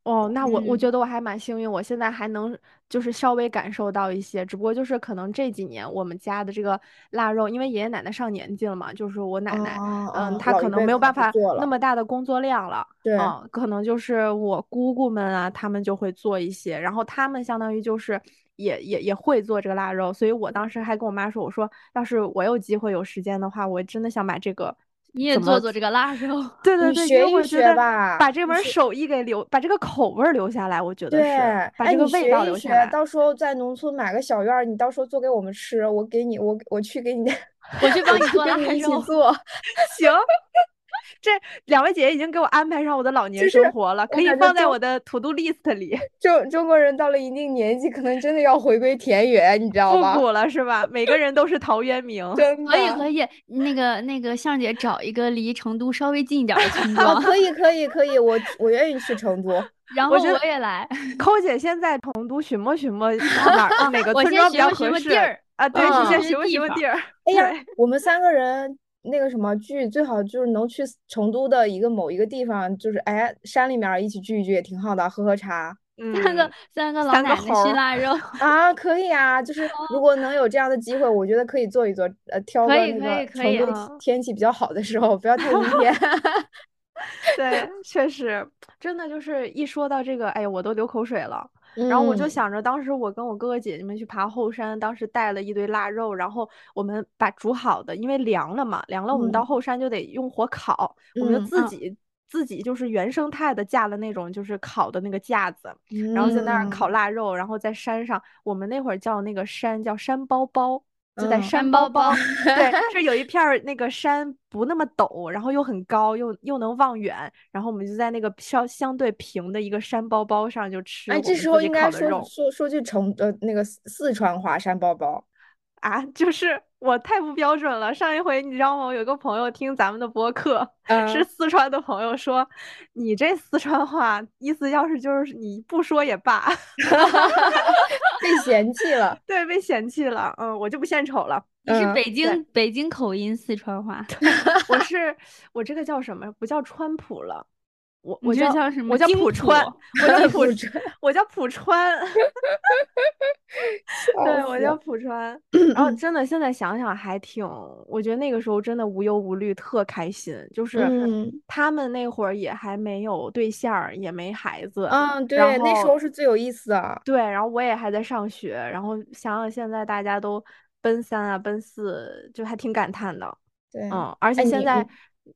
哦，那我我嗯觉得我还蛮幸运，我现在还能就是稍微感受到一些，只不过就是可能这几年我们家的这个腊肉，因为爷爷奶奶上年纪了嘛，就是我奶奶，哦嗯，哦她可能辈没有办法能不做了那么大的工作量了，对嗯，可能就是我姑姑们啊，他们就会做一些，然后他们相当于就是也也也会做这个腊肉，所以我当时还跟我妈说，我说要是我有机会有时间的话，我真的想把这个。你也做做这个腊肉。对对对，学一学吧把这门手艺给留，把这个口味留下来，我觉得对，是把哎，这个味道留下来。到时候在农村买个小院儿，你到时候做给我们吃，我给你，我我去给你，我去帮你做腊肉。做。行，这两位姐姐已经给我安排上我的老年生活了，可以放在我的 to do list 里。中中国人到了一定年纪，可能真的要回归田园，你知道吗？复古了是吧？每个人都是陶渊明。真 可以。可以，那个那个向姐找一个离成都稍微近一点的村哦，庄，可以可以可以，我我愿意去成都。然后我也来。抠姐现在成都寻摸寻摸哪儿哪个村庄比较寻摸寻合适摸地儿啊？对，先是寻摸地方寻摸地儿。哎呀，我们三个人那个什么聚，最好就是能去成都的一个某一个地方，就是哎山里面一起聚一聚也挺好的，喝喝茶三个嗯三个老三个奶奶腊肉，啊，可以啊。就是如果能有这样的机会，我觉得可以做一做，呃，挑个可以那可以可以个成都啊天气比较好的时候，不要太阴天。对，确实，真的就是一说到这个，哎呀，我都流口水了。然后我就嗯。想着，当时我跟我哥哥姐姐们去爬后山，当时带了一堆腊肉，然后我们把煮好的，因为凉了嘛，凉了我们到嗯。后山就得用火烤，我们就嗯自嗯。己自己就是原生态的架了那种就是烤的那个架子，然后在那儿烤嗯。腊肉，然后在山上，我们那会儿叫那个山叫山包包。就在嗯山山包包对，是有一片儿那个山不那么陡，然后又很高，又又能望远，然后我们就在那个相相对平的一个山包包上就吃哎，这时候应该说说说句成呃那个四四川话山包包。啊，就是我太不标准了。上一回你知道吗？我有个朋友听咱们的播客，是嗯四川的朋友说，你这四川话意思要是就是你不说也罢，被嫌弃了。对，被嫌弃了，嗯，我就不献丑了。嗯你是北京北京口音四川话，我是我这个叫什么？不叫川普了，我我叫叫什么我叫京普普川，我叫普普川我叫浦川。对，我叫浦川。然后 真的，现在想想还挺，我觉得那个时候真的无忧无虑，特开心。就是嗯他们那会儿也还没有对象，也没孩子。嗯，对，那时候是最有意思的。对，然后我也还在上学，然后想想现在大家都奔三啊、奔四，就还挺感叹的。对，嗯，而且现在你，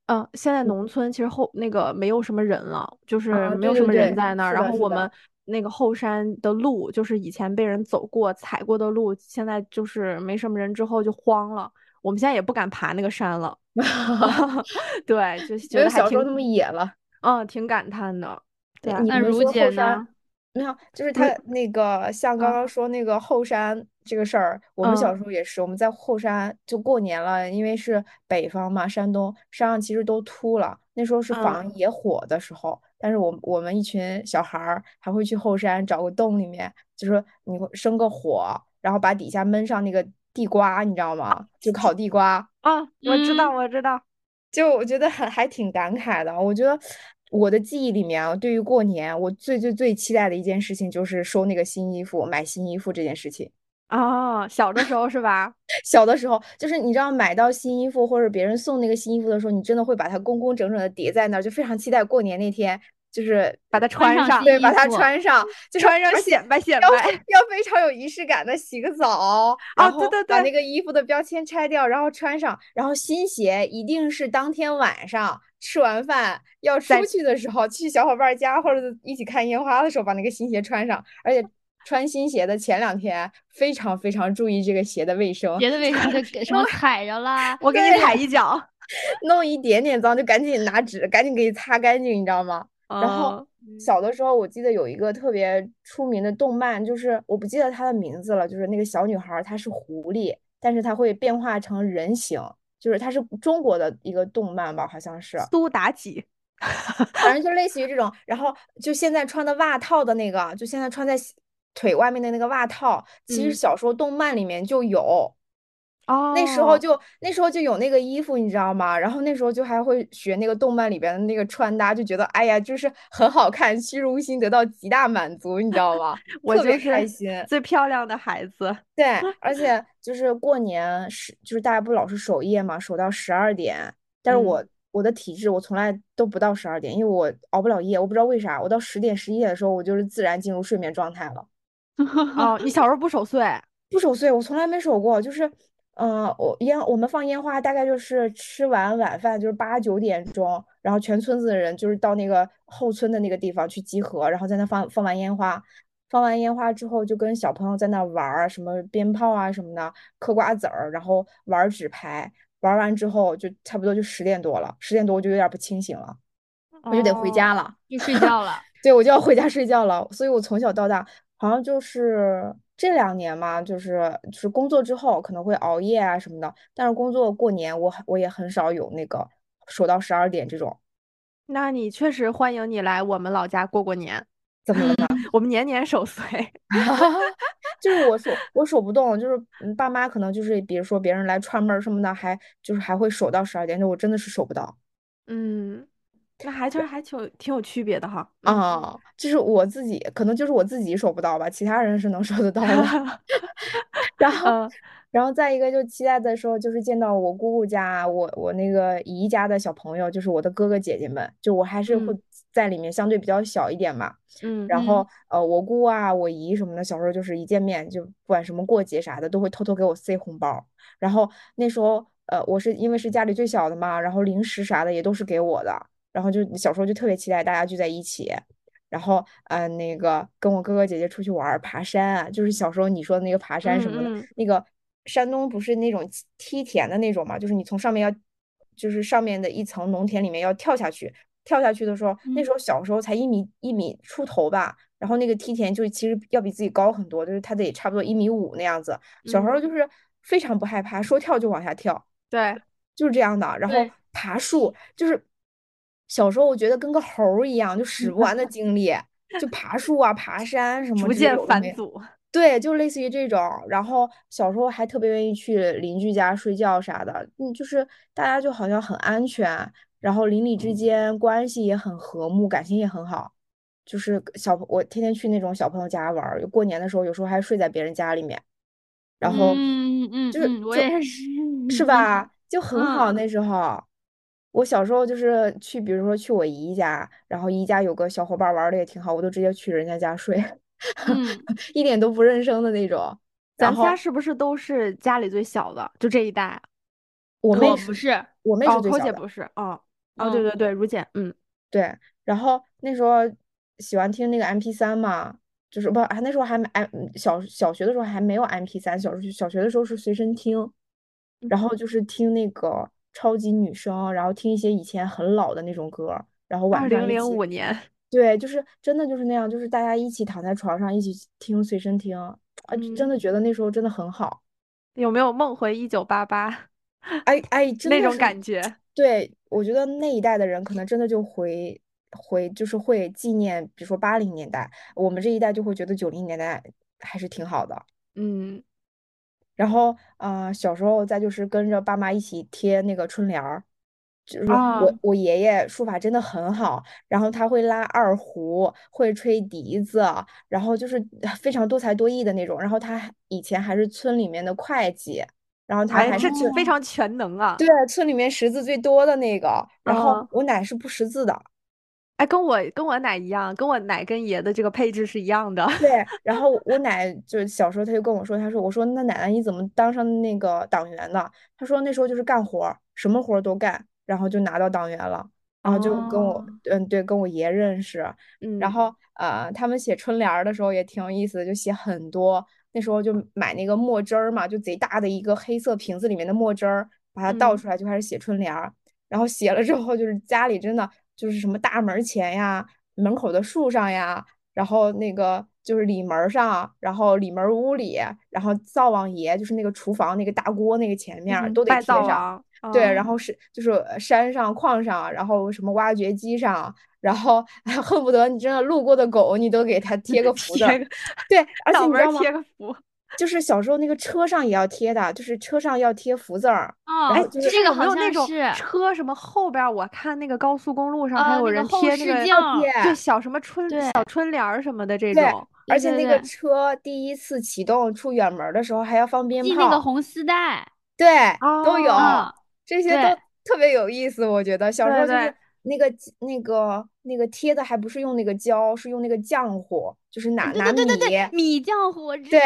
嗯，现在嗯农村其实后那个没有什么人了，就是啊没有什么人在那儿。然后我们那个后山的路，就是以前被人走过、踩过的路，现在就是没什么人之后就荒了。我们现在也不敢爬那个山了。对，就觉得还挺，小时候那么野了。嗯，挺感叹的。对啊，那你们说如姐后山呢？没有，就是他那个像刚嗯刚说那个后山这个事儿，我们小嗯时候也是，我们在后山就过年了，因为是北方嘛，山东山上其实都秃了，那时候是嗯防野火的时候，但是我我们一群小孩儿还会去后山找个洞里面，就是你会生个火，然后把底下闷上那个地瓜，你知道吗？就烤地瓜。啊，我知道，嗯我知道。就我觉得还还挺感慨的。我觉得我的记忆里面啊，对于过年，我最最最期待的一件事情就是收那个新衣服、买新衣服这件事情。啊，小的时候是吧？小的时候，就是你知道买到新衣服或者别人送那个新衣服的时候，你真的会把它工工整整的叠在那儿，就非常期待过年那天就是把它穿上，对，把它穿上，就穿上显摆显摆，要非常有仪式感的洗个澡，哦，对对对把那个衣服的标签拆掉，然后穿上，然后新鞋一定是当天晚上吃完饭要出去的时候，去小伙伴家或者一起看烟花的时候把那个新鞋穿上，而且穿新鞋的前两天非常非常注意这个鞋的卫生，鞋的卫生 什么踩着啦，我给你踩一脚，弄一点点脏就赶紧拿纸赶紧给你擦干净，你知道吗？然后小的时候，我记得有一个特别出名的动漫，就是我不记得它的名字了，就是那个小女孩，她是狐狸，但是她会变化成人形，就是它是中国的一个动漫吧，好像是苏妲己，反正就类似于这种。然后就现在穿的袜套的那个，就现在穿在腿外面的那个袜套，其实小时候动漫里面就有。哦，那时候就那时候就有那个衣服，你知道吗？然后那时候就还会学那个动漫里边的那个穿搭，就觉得哎呀，就是很好看，虚荣心得到极大满足，你知道吗？我就是开心，最漂亮的孩子。对，而 且就是过年是就是大家不老是守夜嘛，守到十二点。但是我我的体质我从来都不到十二点，因为我熬不了夜，我不知道为啥，我到十点十一点的时候我就是自然进入睡眠状态了。哦，你小时候不守岁？不守岁，我从来没守过，就是。嗯，我烟我们放烟花大概就是吃完晚饭就是八九点钟，然后全村子的人就是到那个后村的那个地方去集合，然后在那放放完烟花，放完烟花之后就跟小朋友在那玩儿，什么鞭炮啊什么的，嗑瓜子儿，然后玩纸牌，玩完之后就差不多就十点多了，十点多我就有点不清醒了，我就得回家了，就睡觉了，对我就要回家睡觉了，所以我从小到大好像就是。这两年嘛，就是就是工作之后可能会熬夜啊什么的，但是工作过年我我也很少有那个守到十二点这种。那你确实欢迎你来我们老家过过年。怎么了呢？我们年年守岁。就是我守我守不动，就是爸妈可能就是比如说别人来串门什么的，还就是还会守到十二点，就我真的是守不到。嗯。那还其实还挺挺有区别的哈，啊，就是我自己可能就是我自己收不到吧，其他人是能收得到的。然后，然后再一个就期待的时候，就是见到我姑姑家，我我那个姨家的小朋友，就是我的哥哥姐姐们，就我还是会在里面相对比较小一点嘛。嗯。然后呃，我姑啊，我姨什么的，小时候就是一见面就不管什么过节啥的，都会偷偷给我塞红包。然后那时候呃，我是因为是家里最小的嘛，然后零食啥的也都是给我的。然后就小时候就特别期待大家聚在一起，然后嗯，那个跟我哥哥姐姐出去玩爬山啊，就是小时候你说的那个爬山什么的，那个山东不是那种梯田的那种嘛，就是你从上面要，就是上面的一层农田里面要跳下去，跳下去的时候，那时候小时候才一米一米出头吧，然后那个梯田就其实要比自己高很多，就是它得差不多一米五那样子，小时候就是非常不害怕，说跳就往下跳，对，就是这样的，然后爬树就是。小时候我觉得跟个猴儿一样，就使不完的 精力，就爬树啊、爬山什么。逐渐返祖。对，就类似于这种。然后小时候还特别愿意去邻居家睡觉啥的，嗯，就是大家就好像很安全，然后邻里之间关系也很和睦，感情也很好。就是小我天天去那种小朋友家玩，过年的时候有时候还睡在别人家里面。然后，嗯嗯，就是我也是，是吧？就很好那时候。我小时候就是去，比如说去我姨家，然后姨家有个小伙伴玩的也挺好，我都直接去人家家睡，一点都不认生的那种。咱家是不是都是家里最小的？就这一代？我妹不是，我妹是最小的。姐不是，哦哦，对对对，如姐，嗯，对。然后那时候喜欢听那个 M P 三嘛，就是不，那时候还没 M 小小学的时候还没有 M P 三，小时小学的时候是随身听，然后就是听那个。超级女声，然后听一些以前很老的那种歌，然后晚上二零零五年，对，就是真的就是那样，就是大家一起躺在床上一起听随身听，啊，真的觉得那时候真的很好。有没有梦回一九八八？哎哎，那种感觉。对，我觉得那一代的人可能真的就回回就是会纪念，比如说八零年代，我们这一代就会觉得九零年代还是挺好的。嗯。然后，呃，小时候再就是跟着爸妈一起贴那个春联儿，就是我我爷爷书法真的很好，然后他会拉二胡，会吹笛子，然后就是非常多才多艺的那种。然后他以前还是村里面的会计，然后他还是非常全能啊。对，村里面识字最多的那个。然后我奶是不识字的，哎，跟我跟我奶一样，跟我奶跟爷的这个配置是一样的。对，然后我奶就是小时候，他就跟我说，他说，我说那奶奶你怎么当上那个党员的？他说那时候就是干活儿，什么活儿都干，然后就拿到党员了，然后就跟我，哦嗯，对，跟我爷认识，嗯，然后呃，他们写春联儿的时候也挺有意思的，就写很多。那时候就买那个墨汁儿嘛，就贼大的一个黑色瓶子里面的墨汁儿，把它倒嗯出来就开始写春联儿。然后写了之后，就是家里真的就是什么大门儿前呀、门口的树上呀，然后那个就是里门儿上，然后里门儿屋里，然后灶王爷就是那个厨房那个大锅那个前面都得贴上。对，嗯然后是就是呃山上、矿上，然后什么挖掘机上，然后 恨不得你真的路过的狗，你都给它 贴个福字儿。贴个对，而且你知道吗？贴个福。就是小时候那个车上也要贴的，就是车上要贴福字儿。就是这个有没有那种车什么后边儿？我看那个高速公路上还呃有人那个后贴那个视镜贴对小什么春小春联儿什么的这对种。而且那个车第一次启动出远门的时候还要放鞭系那个炮，红丝带，对，都有哦这些都特别有意思。我觉得小时候就是那个那个那个贴的还不是用那个胶，是用那个浆糊，就是拿拿米，米浆糊，对，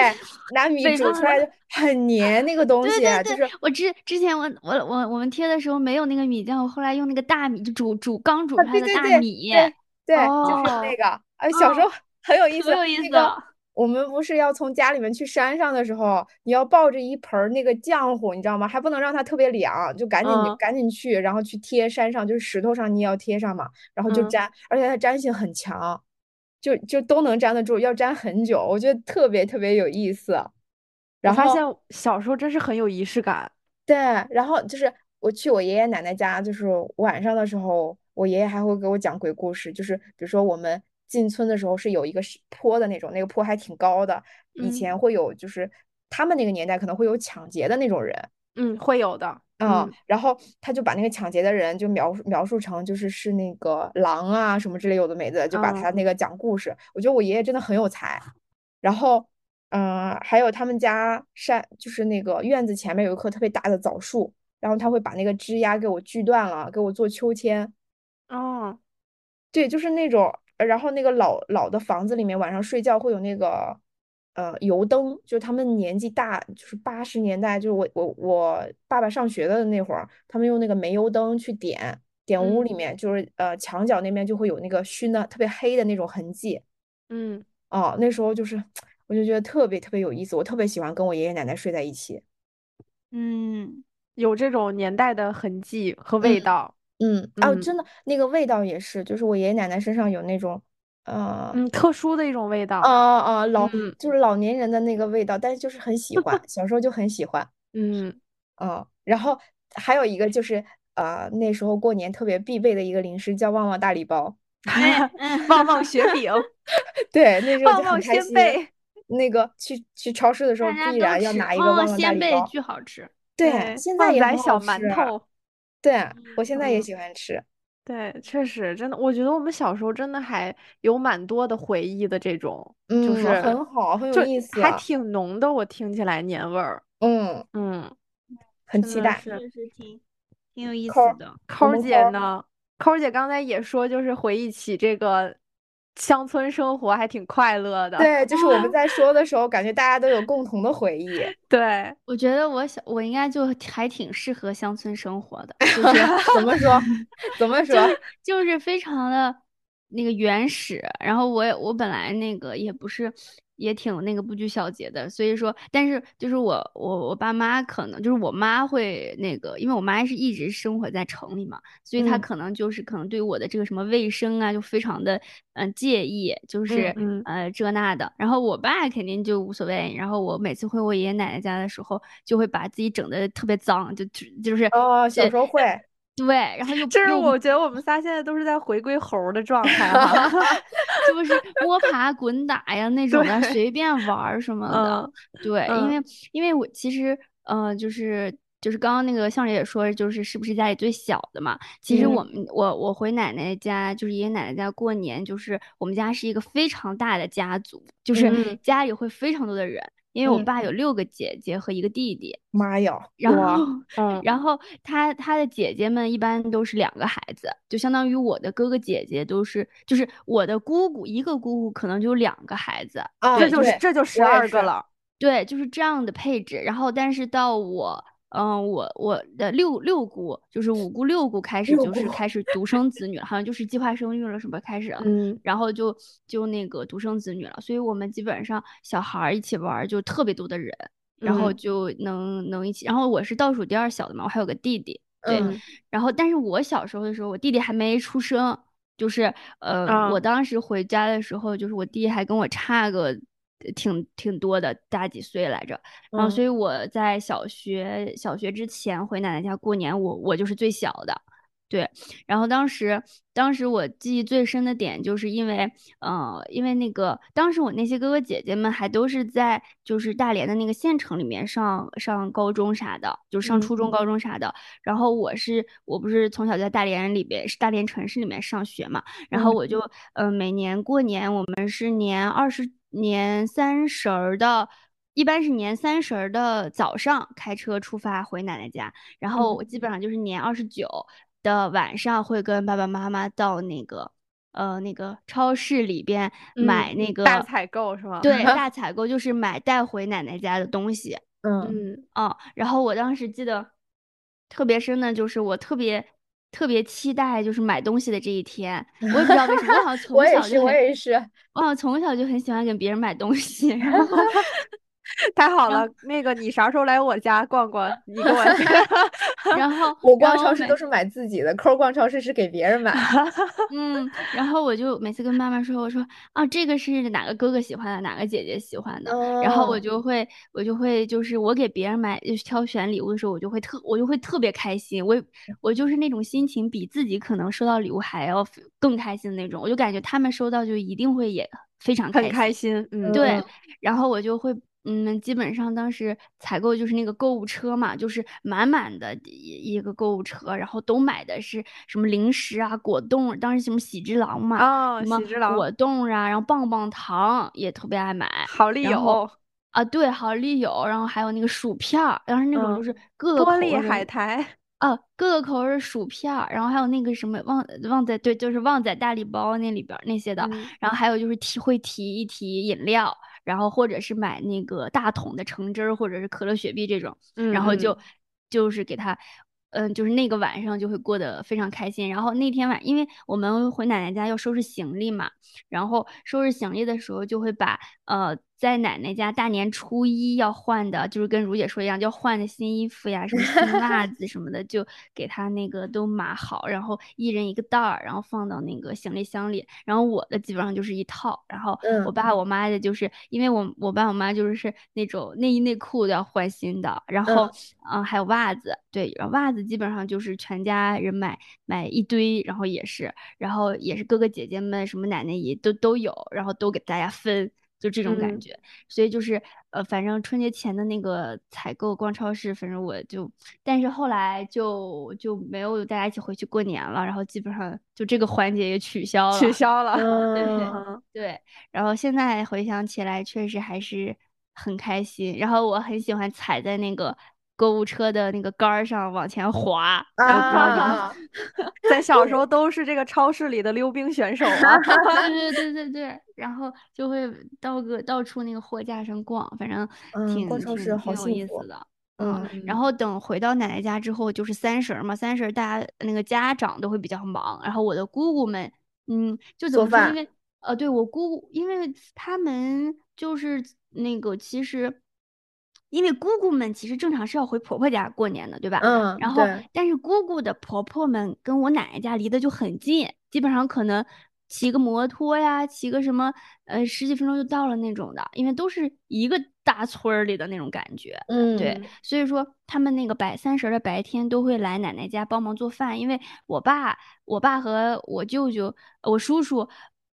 拿米煮出来就很黏那个东西，对对对，就是我之之前我我我我们贴的时候没有那个米浆，我后来用那个大米就煮煮刚煮啊出来的大米，对对，就是哦那个。哎，小时候很有意思，很有意那个思了我们不是要从家里面去山上的时候，你要抱着一盆儿那个浆糊，你知道吗？还不能让它特别凉，就赶紧嗯赶紧去，然后去贴山上，就是石头上你也要贴上嘛，然后就嗯粘，而且它粘性很强，就就都能粘得住，要粘很久，我觉得特别特别有意思。我然后发现小时候真是很有仪式感。对，然后就是我去我爷爷奶奶家，就是晚上的时候，我爷爷还会给我讲鬼故事。就是比如说我们进村的时候是有一个坡的那种，那个坡还挺高的。以嗯前会有，就是他们那个年代可能会有抢劫的那种人，嗯，会有的。嗯，嗯然后他就把那个抢劫的人就描述描述成就是是那个狼啊什么之类有的没的，就把他嗯那个讲故事。我觉得我爷爷真的很有才。然后，嗯、还有他们家山就是那个院子前面有一棵特别大的枣树，然后他会把那个枝丫给我锯断了，给我做秋千。哦，对，就是那种，呃然后那个老老的房子里面晚上睡觉会有那个，呃，油灯，就他们年纪大，就是八十年代，就是我我我爸爸上学的那会儿，他们用那个煤油灯去点，点屋里嗯。面，就是呃墙角那边就会有那个熏的特别黑的那种痕迹，嗯，哦，那时候就是我就觉得特别特别有意思，我特别喜欢跟我爷爷奶奶睡在一起，嗯，有这种年代的痕迹和味嗯。道。嗯，哦，嗯真的那个味道也是，就是我爷爷奶奶身上有那种，呃。嗯，特殊的一种味道。啊啊，老嗯就是老年人的那个味道，但是就是很喜欢，小时候就很喜欢，嗯，嗯，然后还有一个就是呃那时候过年特别必备的一个零食叫旺旺大礼包，旺旺雪饼，对，那时候旺旺就很开心。仙贝。那个去去超市的时候必大家都然要拿一个旺旺旺旺大礼包，仙贝巨好吃。对，对现在旺也很好小吃，馒头。对，我现在也嗯喜欢吃，对，确实，真的，我觉得我们小时候真的还有蛮多的回忆的，这种就嗯，是很好，很有意思，还挺浓的，我听起来年味儿。嗯，嗯，很期待。是确实挺挺有意思的。抠儿们抠儿姐呢？抠儿姐刚才也说，就是回忆起这个乡村生活，还挺快乐的。对，就是我们 在说的时候，感觉大家都有共同的回忆。对，我觉得我小我应该就还挺适合乡村生活的，就是 怎么说？怎么 说？就是就是非常的那个原始。然后我也我本来那个也不是也挺那个不拘小节的，所以说，但是就是我我我爸妈可能就是我妈会那个，因为我妈是一直生活在城里嘛，所以她嗯可能就是可能对我的这个什么卫生啊就非常的嗯、呃介意，就是嗯呃这那的。然后我爸肯定就无所谓。然后我每次回我爷爷奶奶家的时候，就会把自己整的特别脏，就就就是哦，小时候会。对，然后又又这是我觉得我们仨现在都是在回归猴儿的状态哈。就是摸爬滚打呀那种的，随便玩儿什么的。嗯对，因嗯为因为我其实呃就是就是刚刚那个向姐也说，就是是不是家里最小的嘛？其实嗯我们我我回奶奶家，就是爷爷奶奶家过年，就是我们家是一个非常大的家族，就是嗯家里会非常多的人。因为我嗯爸有六个姐姐和一个弟弟，妈呀，然后嗯然后他他的姐姐们一般都是两个孩子，就相当于我的哥哥姐姐都是，就是我的姑姑一个姑姑可能就两个孩子，啊，这就是这就十二个了。对，就是这样的配置。然后，但是到我，嗯、我我的六六姑，就是五姑六姑开始就是开始独。生子女了，好像就是计划生育了什么开始了，嗯。然后就就那个独生子女了，所以我们基本上小孩儿一起玩儿就特别多的人，然后嗯。就能能一起。然后我是倒数第二小的嘛，我还有个弟弟，对。嗯。然后，但是我小时候的时候，我弟弟还没出生，就是呃，啊。我当时回家的时候，就是我弟还跟我差个呃挺挺多的，大几岁来着。然后，嗯所以我在小学小学之前回奶奶家过年，我我就是最小的。对，然后当时，当时我记忆最深的点，就是因为，呃，因为那个当时我那些哥哥姐姐们还都是在就是大连的那个县城里面上上高中啥的，就是上嗯初中、高中啥的。然后我是我不是从小在大连里边是大连城市里面上学嘛，然后嗯我就呃每年过年我们是年二十年三十儿的。一般是年三十儿的早上开车出发回奶奶家，然后我基本上就是年二十九的晚上会跟爸爸妈妈到那个呃那个超市里边买嗯那个、大采购是吗？对大采购，就是买带回奶奶家的东西。嗯嗯嗯，然后我当时记得特别深的就是我特别特别期待就是买东西的这一天，我也不知道为什么，我好像从我也是，小就，我也是，我好像从小就很喜欢给别人买东西，然后 太好了，那个你啥时候来我家逛逛？你给我 然后我然后每逛超市都是买自己的，抠逛超市是给别人买。嗯，然后我就每次跟妈妈说，我说啊，这个是哪个哥哥喜欢的，哪个姐姐喜欢的，然后我哦就会，我就会，就是我给别人买就是挑选礼物的时候，我就会特，我就会特别开心，我我就是那种心情比自己可能收到礼物还要更开心的那种，我就感觉他们收到就一定会也非常很开开心。嗯，对嗯，然后我就会，嗯，基本上当时采购就是那个购物车嘛，就是满满的一一个购物车，然后都买的是什么零食啊、果冻，当时什么喜之郎嘛，哦，喜之郎果冻啊，然后棒棒糖也特别爱买，好丽友、啊，对，好丽友，然后还有那个薯片儿，当时那种嗯就是各个口玻璃味海苔，啊，各个口味的薯片儿，然后还有那个什么旺旺仔，对，就是旺仔大礼包那里边儿那些的，嗯然后还有就是提会提一提饮料，然后或者是买那个大桶的橙汁儿，或者是可乐、雪碧这种，然后就就是给他，嗯，就是那个晚上就会过得非常开心。然后那天晚，因为我们回奶奶家要收拾行李嘛，然后收拾行李的时候就会把呃在奶奶家大年初一要换的，就是跟如姐说一样，要换的新衣服呀，什么新袜子什么的，就给她那个都码好，然后一人一个袋儿，然后放到那个行李箱里。然后我的基本上就是一套，然后我嗯爸我妈的就是因为我我爸我妈就是是那种内衣内裤都要换新的，然后嗯还有袜子，对，然后袜子基本上就是全家人买买一堆，然后也是，然后也是哥哥姐姐们什么奶奶姨都都有，然后都给大家分。就这种感嗯觉，所以就是呃，反正春节前的那个采购逛超市，反正我就，但是后来就就没有大家一起回去过年了，然后基本上就这个环节也取消了。取消了。嗯，对对，然后现在回想起来，确实还是很开心。然后我很喜欢踩在那个购物车的那个杆儿上往前滑，啊，在小时候都是这个超市里的溜冰选手啊。对对对对对，然后就会到个到处那个货架上逛，反正嗯挺挺挺有意思的。嗯，嗯然后等回到奶奶家之后，就是三十儿嘛，三十儿大家那个家长都会比较忙，然后我的姑姑们，嗯，就怎么说？因为呃，对我姑姑，因为他们就是那个其实。因为姑姑们其实正常是要回婆婆家过年的，对吧？嗯然后，但是姑姑的婆婆们跟我奶奶家离得就很近，基本上可能骑个摩托呀，骑个什么，呃，十几分钟就到了那种的，因为都是一个大村儿里的那种感觉。嗯对嗯，所以说他们那个白三十儿的白天都会来奶奶家帮忙做饭，因为我爸、我爸和我舅舅、我叔叔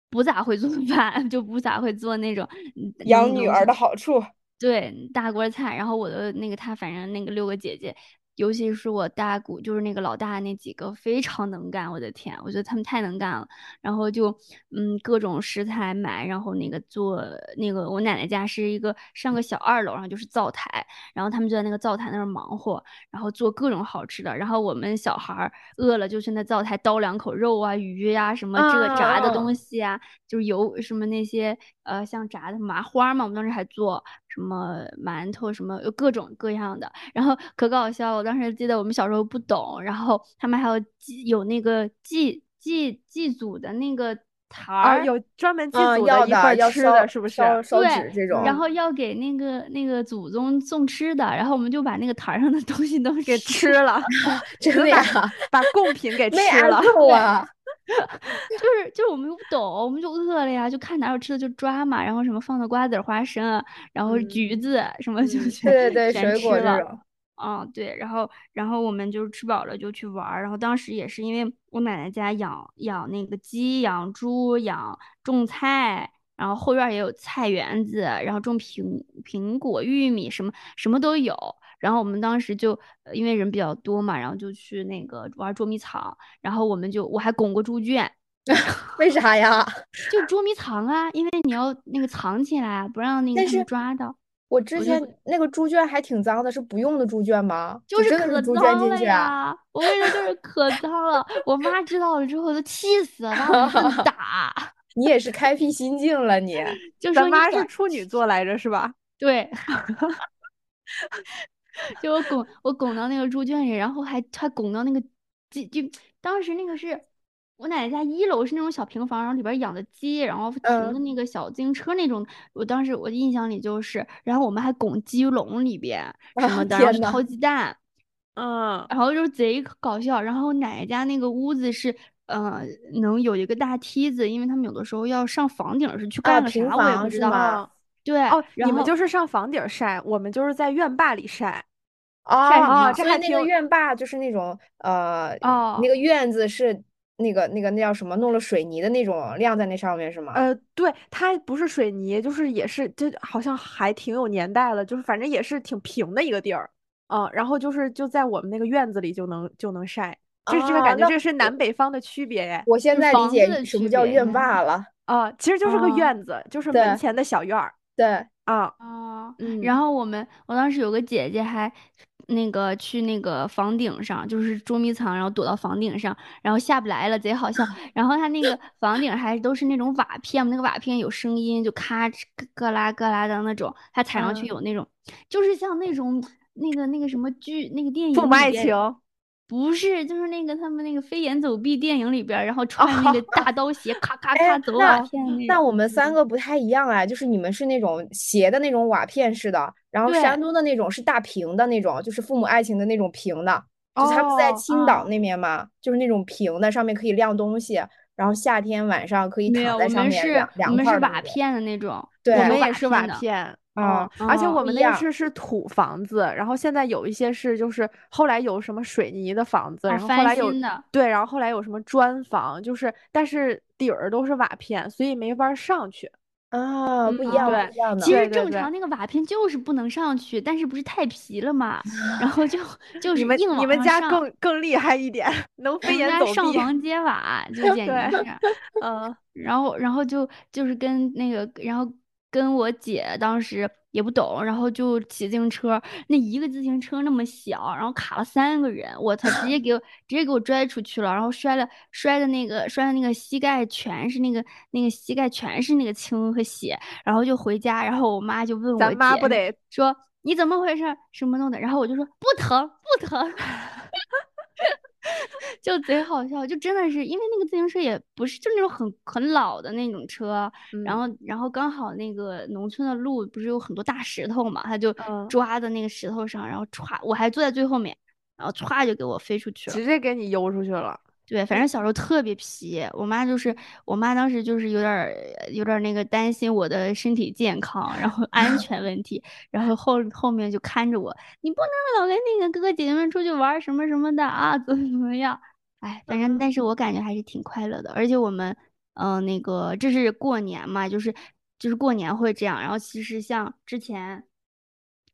不咋会做 饭，就不咋会做那种嗯养女儿的好处，对大锅菜，然后我的那个他反正那个六个姐姐尤其是我大姑，就是那个老大那几个非常能干，我的天，我觉得他们太能干了。然后就嗯各种食材买，然后那个做那个我奶奶家是一个上个小二楼，然后就是灶台，然后他们就在那个灶台那儿忙活，然后做各种好吃的。然后我们小孩儿饿了就去那灶台叨两口肉啊、鱼呀、什么这个炸的东西啊，就是油什么那些呃像炸的麻花嘛，我们当时还做什么馒头什么有各种各样的，然后可搞笑。我当时记得我们小时候不懂，然后他们还有祭有那个祭祭祭祖的那个台啊，儿，有专门祭啊，祖要一块儿吃的，是不是？烧纸这种，然后要给那个那个祖宗送吃的，然后我们就把那个坛儿上的 东西都给吃了，真的呀，把贡品给吃了。够啊！就是就是我们又不懂，我们就饿了呀，就看哪有吃的就抓嘛，然后什么放的瓜子、花生啊，然后嗯橘子什么就嗯全对对对，全水果吃了。这种，嗯，对，然后然后我们就吃饱了就去玩儿，然后当时也是因为我奶奶家养养那个鸡、养猪、养种菜，然后后院也有菜园子，然后种苹苹果、玉米什么什么都有。然后我们当时就呃因为人比较多嘛，然后就去那个玩捉迷藏，然后我们就我还拱过猪圈，为啥呀？就捉迷藏啊，因为你要那个藏起来啊，不让那个他们抓到。我之前那个猪圈还挺脏的，是不用的猪圈吗？就是可脏了？呀！我跟你说，就是可脏了。我妈知道了之后都气死了，打，你也是开辟新境了，你就说你咱妈是处女座来着，是吧？对，就我拱我拱到那个猪圈里，然后还还拱到那个就，就当时那个是我奶奶家一楼是那种小平房，然后里边养的鸡，然后停的嗯那个小自行车那种。我当时我印象里就是，然后我们还拱鸡笼里边什啊么的，然后掏鸡蛋。嗯，然后就贼搞笑。然后奶奶家那个屋子是，呃，能有一个大梯子，因为他们有的时候要上房顶是去啊，干个平啥，我也不知道。吗？对，哦，你们就是上房顶儿晒，我们就是在院坝里晒。哦晒什么这还所以那个挺院坝就是那种呃，哦那个院子是那个那个那叫什么，弄了水泥的那种晾在那上面是吗？呃，对，它不是水泥，就是也是，就好像还挺有年代了，就是反正也是挺平的一个地儿。嗯，然后就是就在我们那个院子里就能就能晒，这这个感觉这是南北方的区别耶。我现在理解什么叫院坝了。啊，其实就是个哦院子，就是门前的小院儿对，啊。啊，嗯，然后我们我当时有个姐姐还那个去那个房顶上，就是捉迷藏，然后躲到房顶上，然后下不来了，贼好笑。然后他那个房顶还都是那种瓦片，那个瓦片有声音，就咔哧咯啦咯啦的那种，他踩上去嗯有那种，就是像那种那个那个什么剧那个电影父母爱情，不是，就是那个他们那个飞檐走壁电影里边儿，然后穿那个大刀 鞋，咔咔哎咔走那瓦片那。那我们三个不太一样哎，就是你们是那种斜的那种瓦片式的，然后山东的那种是大平的那种，就是父母爱情的那种平的，就是他们在哦青岛哦那边嘛，就是那种平的，上面可以晾东西，然后夏天晚上可以躺在上我们是面凉凉我们是。瓦片的那种，对我们也是瓦片嗯，而且哦我们那是是土房子，然后现在有一些是就是后来有什么水泥的房子，啊然后后翻来有新的对，然后后来有什么砖房，就是但是底儿都是瓦片，所以没法上去。啊，不一嗯样，对不一样的。其实正常那个瓦片就是不能上去，但是不是太皮了嘛，然后就 就你是硬们你们。家更更厉害一点，能飞檐走壁。上房揭瓦，就简对直是。嗯然后，然后就就是跟那个，然后跟我姐当时也不懂，然后就骑自行车，那一个自行车那么小，然后卡了三个人，我操，直接给我直接给我拽出去了，然后摔了摔的那个摔的那个膝盖全是那个那个膝盖全是那个青和血，然后就回家，然后我妈就问我咱妈姐不得说你怎么回事什么弄的，然后我就说不疼不疼。就贼好笑，就真的是因为那个自行车也不是就那种很很老的那种车，然嗯后然后刚好那个农村的路不是有很多大石头嘛，他就嗯抓在那个石头上，然后歘，我还坐在最后面，然后歘就给我飞出去了。直接给你悠出去了。对，反正小时候特别皮，我妈就是我妈当时就是有点儿有点儿那个担心我的身体健康，然后安 全问题，然后后后面就看着我，你不能老跟那个哥哥姐姐们出去玩什么什么的啊，怎么怎么样？哎，反正但是我感觉还是挺快乐的，而且我们嗯、呃那个这是过年嘛，就是就是过年会这样，然后其实像之前。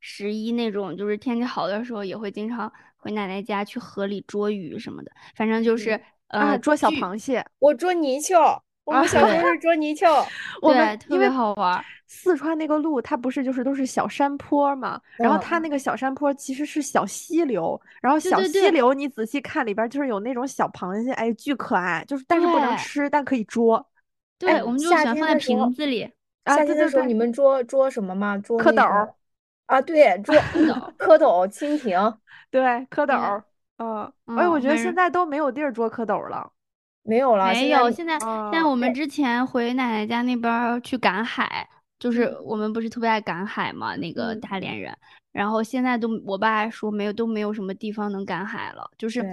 十一那种，就是天气好的时候，也会经常回奶奶家去河里捉鱼什么的。反正就是啊，呃，捉小螃蟹，我捉泥鳅，我们小时候是 捉泥鳅。我对，特别们因为好玩儿。四川那个路，它不是就是都是小山坡嘛，然后嗯它那个小山坡其实是小溪流，然后小溪流你仔细看里边儿就是有那种小螃蟹，哎，巨可爱，就是但是不能吃，但可以捉对，哎我们就夏喜欢放在瓶子里。啊，夏天的时候你，们捉捉什么吗？捉蝌蚪啊，对，捉 蚪蝌蚪、蜻蜓，对蝌蚪，嗯，哎，我觉得现在都没有地儿捉蝌蚪了，没有了。没有，现在现在哦我们之前回奶奶家那边儿去赶海，就是嗯我们不是特别爱赶海嘛，那个嗯大连人，然后现在都我爸说没有都没有什么地方能赶海了，就是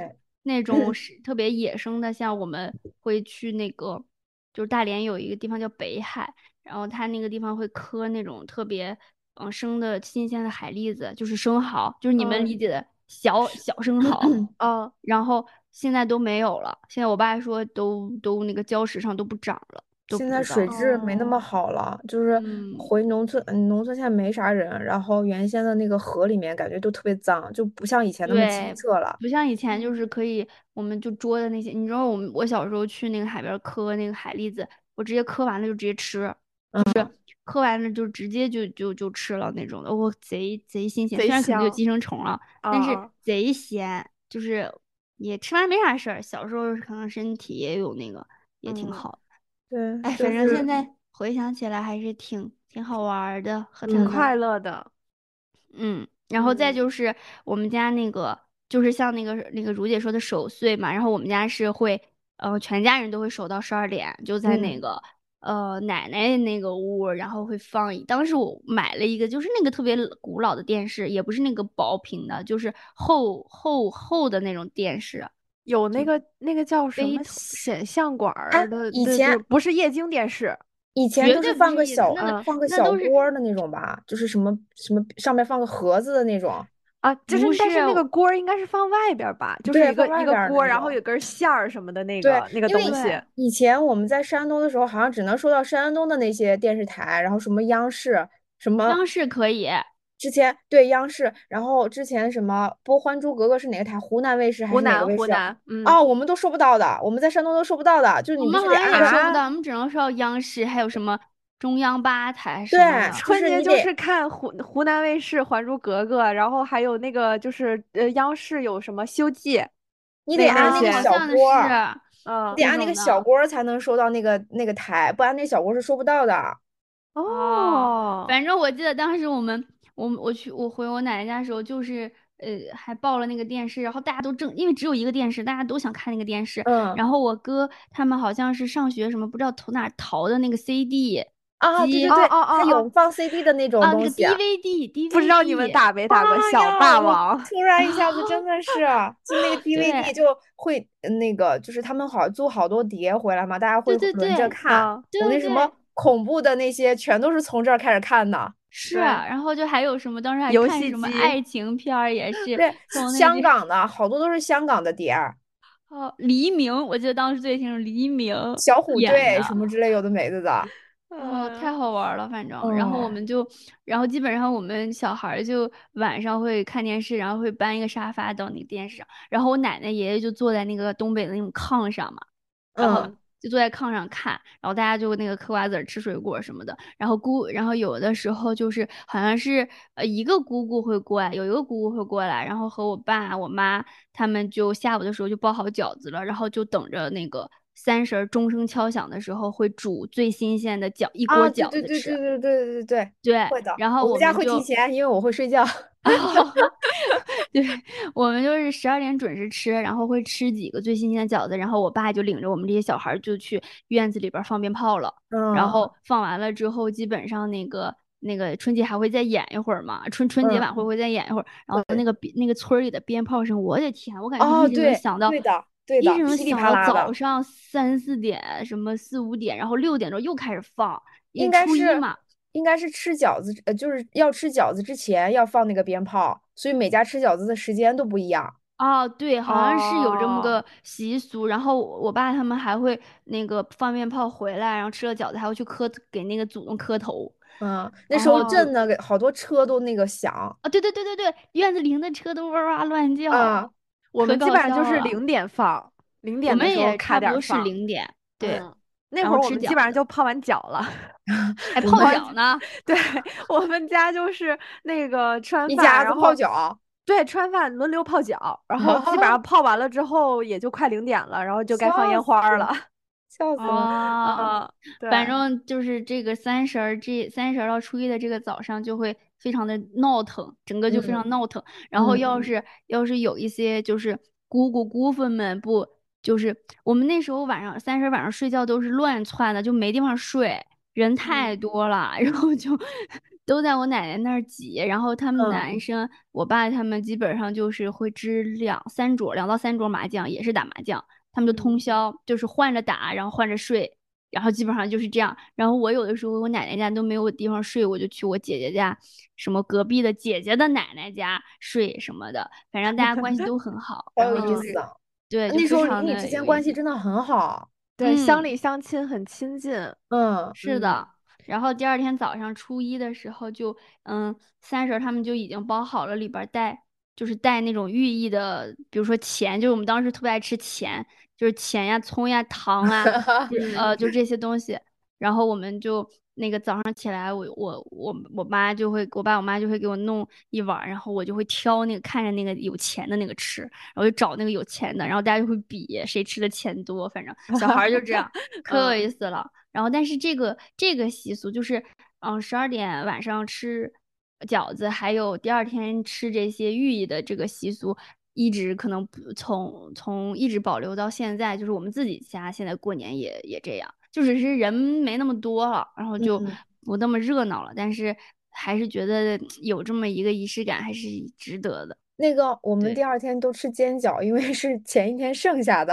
那种是特别野生的，像我们会去那个，就是大连有一个地方叫北海，然后它那个地方会磕那种特别嗯生的新鲜的海蛎子，就是生蚝，就是你们嗯理解的小小生蚝。嗯，然后现在都没有了。现在我爸说都都那个礁石上都不长了，都现在水质没那么哦好了，就是嗯回农村，嗯农村现在没啥人，然后原先的那个河里面感觉都特别脏，就不像以前那么清澈了。不像以前就是可以，我们就捉的那些，你知道我们我小时候去那个海边儿磕那个海蛎子，我直接磕完了就直接吃，嗯，磕完了就直接就就就吃了那种的，我贼贼新鲜，虽然可能有寄生虫了，但是啊贼鲜，就是也吃完没啥事儿。小时候可能身体也有那个，也挺嗯好的。对，哎，就反正现在回想起来还是挺挺好玩儿的，和他嗯们，快乐的，嗯，然后再嗯就是我们家那个，就是像那个那个如姐说的守岁嘛，然后我们家是会，呃，全家人都会守到十二点，就在那嗯个呃奶奶那个屋，然后会放一，当时我买了一个，就是那个特别古老的电视，也不是那个薄屏的，就是厚厚厚的那种电视，有那个那个叫什么显像管的，对以前对不是液晶电视，以前都是放个小放个小那都是锅的那种吧，就是什么什么上面放个盒子的那种。啊，就是不但是那个锅儿应该是放外边儿吧，就是对一个一个锅儿，然后有根线儿什么的那个那个东西。以前我们在山东的时候，好像只能收到山东的那些电视台，然后什么央视，什么央视可以，之前对央视，然后之前什么播《还珠格格》是哪个台？湖南卫视还是哪个南卫视？湖南，嗯，哦，我们都收不到的，我们在山东都收不到的，就是你必们好像也收不到，我们只能收到央视，还有什么中央八台什对么的。春节就是看湖湖南卫视《还珠格格》，然后还有那个就是呃央视有什么《西游记》，你得按那个小锅嗯你得按那个小锅才能收到那个那个台，不然那小锅是收不到的。哦，反正我记得当时我们，我我去我回我奶奶家的时候，就是呃还抱了那个电视，然后大家都正因为只有一个电视，大家都想看那个电视。嗯然后我哥他们好像是上学什么不知道从哪淘的那个 CD 啊，对机对对，哦哦哦它有放 CD 的那种东西啊。DVD DVD，不知道你们打没打过哎小霸王？突然一下子真的是，就那个 DVD 就会呃那个，就是他们好租好多碟回来嘛，大家会轮着看。啊对对我那什么恐怖的那些，全都是从这儿开始看的。是，对然后就还有什么当时还游戏看什么爱情片儿也 是对香港的好多都是香港的碟儿，哦黎明，我记得当时最清楚黎明小虎队什么之类有的没的的。哦，嗯。太好玩了，反正，然后我哦们就，然后基本上我们小孩儿就晚上会看电视，然后会搬一个沙发到那个电视上，然后我奶奶爷爷就坐在那个东北的那种炕上嘛，然后嗯。就坐在炕上看，然后大家就那个嗑瓜子儿、吃水果什么的，然后姑，然后有的时候就是好像是呃一个姑姑会过来，有一个姑姑会过来，然后和我爸、我妈他们就下午的时候就包好饺子了，然后就等着那个三十儿钟声敲响的时候会煮最新鲜的饺一锅饺子吃，对对对对对对对，对会的。然后我们家会提前，因为我会睡觉。对，我们就是十二点准时吃，然后会吃几个最新鲜的饺子，然后我爸就领着我们这些小孩儿就去院子里边儿放鞭炮了。然嗯后放完了之后，基本上那个那个春节还会再演一会儿嘛，春春节晚会嗯会再演一会儿。然后那个鞭那个村里的鞭炮声，我的天，我感觉哦，一直能对响到，对的，一直响。早上三四点，什么四五点，然后六点钟又开始放，应该是嘛。应该是吃饺子，呃，就是要吃饺子之前要放那个鞭炮，所以每家吃饺子的时间都不一样。哦，对，好像是有这么哦个习俗。然后我爸他们还会那个放鞭炮回来，然后吃了饺子还会去磕给那个祖宗磕头。嗯，那时候哦震的给好多车都那个响啊，对对对对对，院子里的车都哇哇乱叫。我们基本上就是零点放，零点的时候差不多是。零点，对，嗯那会儿我们基本上就泡完脚了。还泡脚呢。对，我们家就是那个吃完饭，然后泡脚。对，吃完饭轮流泡脚，然后基本上泡完了之后也就快零点了，然后就该放烟花儿了。笑死了。啊，啊，对，反正就是这个三十儿，这三十儿到初一的这个早上就会非常的闹腾，整个就非常闹腾。然后要嗯是要是有一些就是姑姑姑父们不，就是我们那时候晚上三十晚上睡觉都是乱窜的，就没地方睡，人太多了，然后就都在我奶奶那儿挤。然后他们嗯男生，我爸他们基本上就是会支两三桌，两到三桌麻将，也是打麻将。他们就通嗯宵，就是换着打，然后换着睡，然后基本上就是这样。然后我有的时候我奶奶家都没有地方睡，我就去我姐姐家，什么隔壁的姐姐的奶奶家睡什么的，反正大家关系都很好。好有意思啊！对，那时候邻里之间关系真的很好。对乡嗯里乡亲很亲近。嗯，是的。然后第二天早上初一的时候就，嗯，三婶他们就已经包好了，里边儿带就是带那种寓意的，比如说钱，就是我们当时特别爱吃钱，就是钱呀、葱呀、糖啊，呃，就这些东西。然后我们就那个早上起来，我我我我妈就会，我爸我妈就会给我弄一碗儿，然后我就会挑那个看着那个有钱的那个吃，然后就找那个有钱的，然后大家就会比谁吃的钱多，反正 小孩儿就这样，可有嗯意思了。然后但是这个这个习俗就是，嗯，十二点晚上吃饺子，还有第二天吃这些寓意的这个习俗。一直可能不从从一直保留到现在，就是我们自己家现在过年也也这样，就只是人没那么多了，然后就嗯。不那么热闹了，但是还是觉得有这么一个仪式感还是值得的。那个我们第二天都吃煎饺，因为是前一天剩下的，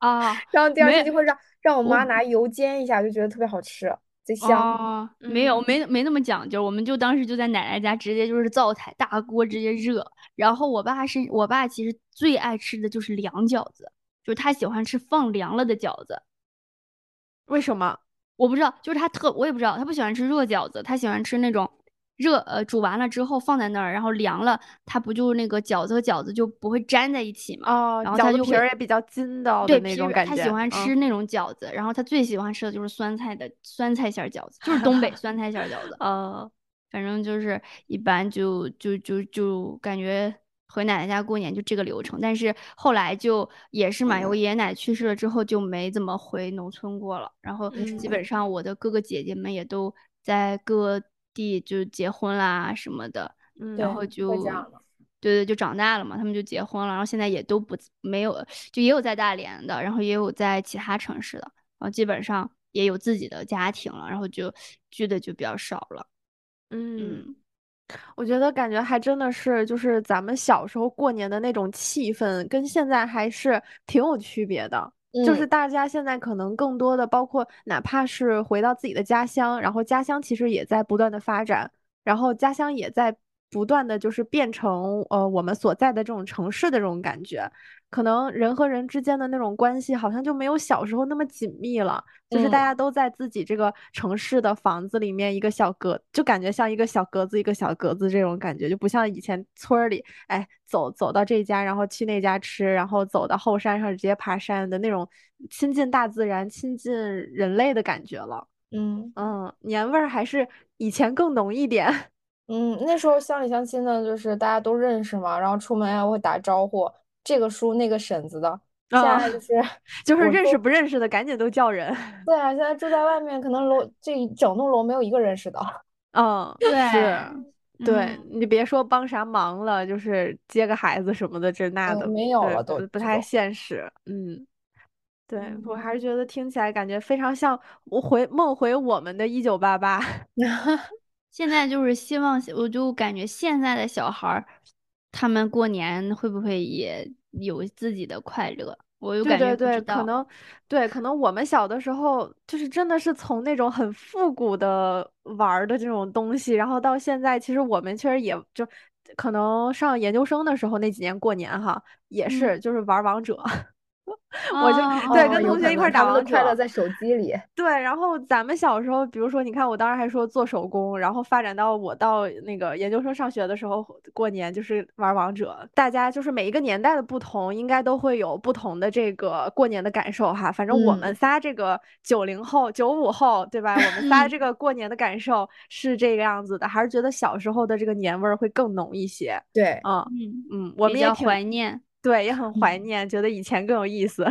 啊。然后第二天就会让让我妈拿油煎一下，就觉得特别好吃，贼香。哦，没有，没没那么讲究，我们就当时就在奶奶家，直接就是灶台大锅直接热。然后我爸是我爸，其实最爱吃的就是凉饺子，就是他喜欢吃放凉了的饺子。为什么？我不知道，就是他特我也不知道，他不喜欢吃热饺子，他喜欢吃那种热呃煮完了之后放在那儿，然后凉了，它不就那个饺子和饺子就不会粘在一起嘛？哦，然后它就皮儿也比较筋道的对，那种感觉。他喜欢嗯吃那种饺子，然后他最喜欢吃的就是酸菜的酸菜馅儿饺子，就是东北 酸菜馅儿饺子。呃，反正就是一般就就就就感觉回奶奶家过年就这个流程，但是后来就也是嘛，我爷爷奶奶去世了之后就没怎么回农村过了，然后基本上我的哥哥姐姐们也都在各地就结婚啦什么的，嗯，然后就对对，就长大了嘛，他们就结婚了，然后现在也都不没有，就也有在大连的，然后也有在其他城市的，然后基本上也有自己的家庭了，然后就聚的就比较少了。嗯，嗯，我觉得感觉还真的是，就是咱们小时候过年的那种气氛，跟现在还是挺有区别的。就是嗯。大家现在可能更多的，包括哪怕是回到自己的家乡，然后家乡其实也在不断的发展，然后家乡也在不断的就是变成呃我们所在的这种城市的这种感觉，可能人和人之间的那种关系好像就没有小时候那么紧密了，就是大嗯家都在自己这个城市的房子里面一个小格，就感觉像一个小格子一个小格子这种感觉，就不像以前村儿里，哎，走走到这家，然后去那家吃，然后走到后山上直接爬山的那种亲近大自然、亲近人类的感觉了。嗯嗯，年味儿还是以前更浓一点。嗯，那时候乡里乡亲的，就是大家都认识嘛，然后出门还会打招呼，这个叔那个婶子的。现啊在就是 就是认识不认识的赶紧都叫人。对啊，现在住在外面，可能楼这一整栋楼没有一个认识的。嗯，对是，对嗯你别说帮啥忙了，就是接个孩子什么的，这那嗯的，对没有了都不不太现实。嗯，对，我嗯还是觉得听起来感觉非常像我回梦回我们的一九八八。现在就是希望，我就感觉现在的小孩儿，他们过年会不会也有自己的快乐？我就对感觉对。可能对，可能我们小的时候就是真的是从那种很复古的玩儿的这种东西，然后到现在，其实我们确实也就可能上研究生的时候那几年过年哈，也嗯是就是玩儿王者。我就哦对跟同学一块打王者快乐在手机里。对，然后咱们小时候，比如说，你看我当时还说做手工，然后发展到我到那个研究生上学的时候，过年就是玩王者。大家就是每一个年代的不同，应该都会有不同的这个过年的感受哈。反正我们嗯仨这个九零后、九五后，对吧？我们仨嗯这 个过年的感受是这个样子的，还是觉得小时候的这个年味儿会更浓一些。对，嗯嗯，嗯，我们也挺怀念。对，也很怀念，觉得以前更有意思。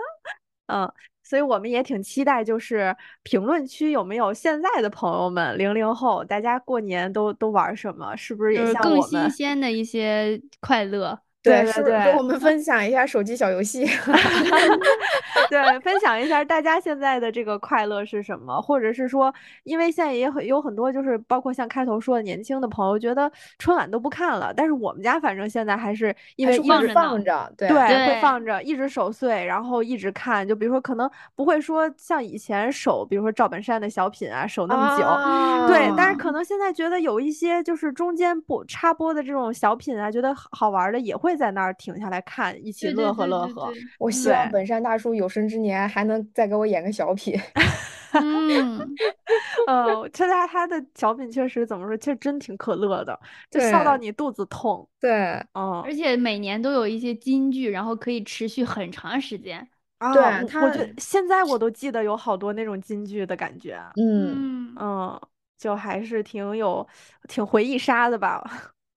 嗯，所以我们也挺期待，就是评论区有没有现在的朋友们，零零后，大家过年都都玩什么？是不是也像我们？新鲜的一些快乐。对对对给我们分享一下手机小游戏？对，分享一下大家现在的这个快乐是什么，或者是说，因为现在也很有很多，就是包括像开头说的年轻的朋友，觉得春晚都不看了，但是我们家反正现在还是因为一直着放着，对对，会放着，一直守岁，然后一直看。就比如说，可能不会说像以前守，比如说赵本山的小品啊，守那么久。对，但是啊可能现在觉得有一些就是中间播插播的这种小品啊，觉得好好玩的，也会在那儿停下来看，一起乐呵对乐呵。对对我希望本山大叔有生之年还能再给我演个小品。嗯，嗯，这他他的小品确实怎么说，其实真挺可乐的，就笑到你肚子痛。对，嗯而且每年都有一些金句，然后可以持续很长时间。啊，对我我他觉得现在我都记得有好多那种金句的感觉。嗯，嗯，嗯，就还是挺有挺回忆杀的吧。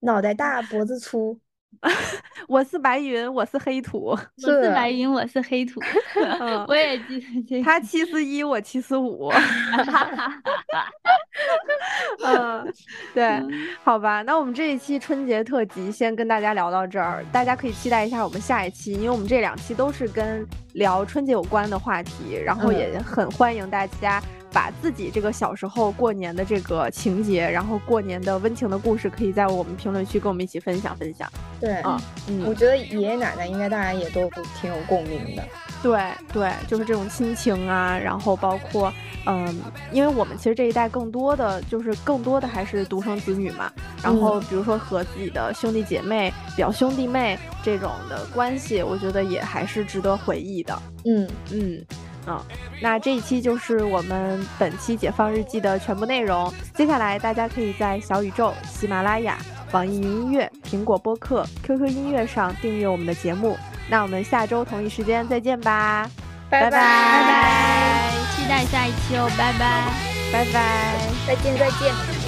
脑袋大脖子粗，我是白云，我是黑土，我是是白云，我是黑土。嗯我也记得这个。他七十一，我七十五。嗯，对，好吧，那我们这一期春节特辑先跟大家聊到这儿，大家可以期待一下我们下一期，因为我们这两期都是跟聊春节有关的话题，然后也嗯很欢迎大家把自己这个小时候过年的这个情节，然后过年的温情的故事，可以在我们评论区跟我们一起分享分享。对，啊嗯，我觉得爷爷奶奶应该大家也都挺有共鸣的。对对，就是这种亲情啊，然后包括，嗯，因为我们其实这一代更多的就是更多的还是独生子女嘛，然后嗯比如说和自己的兄弟姐妹、表兄弟妹这种的关系，我觉得也还是值得回忆的。嗯，嗯。嗯，那这一期就是我们本期《解放日记》的全部内容。接下来大家可以在小宇宙、喜马拉雅、网易云音乐、苹果播客、QQ 音乐上订阅我们的节目。那我们下周同一时间再见吧，拜拜拜拜拜，期待下一期哦，拜拜。拜拜。再见再见。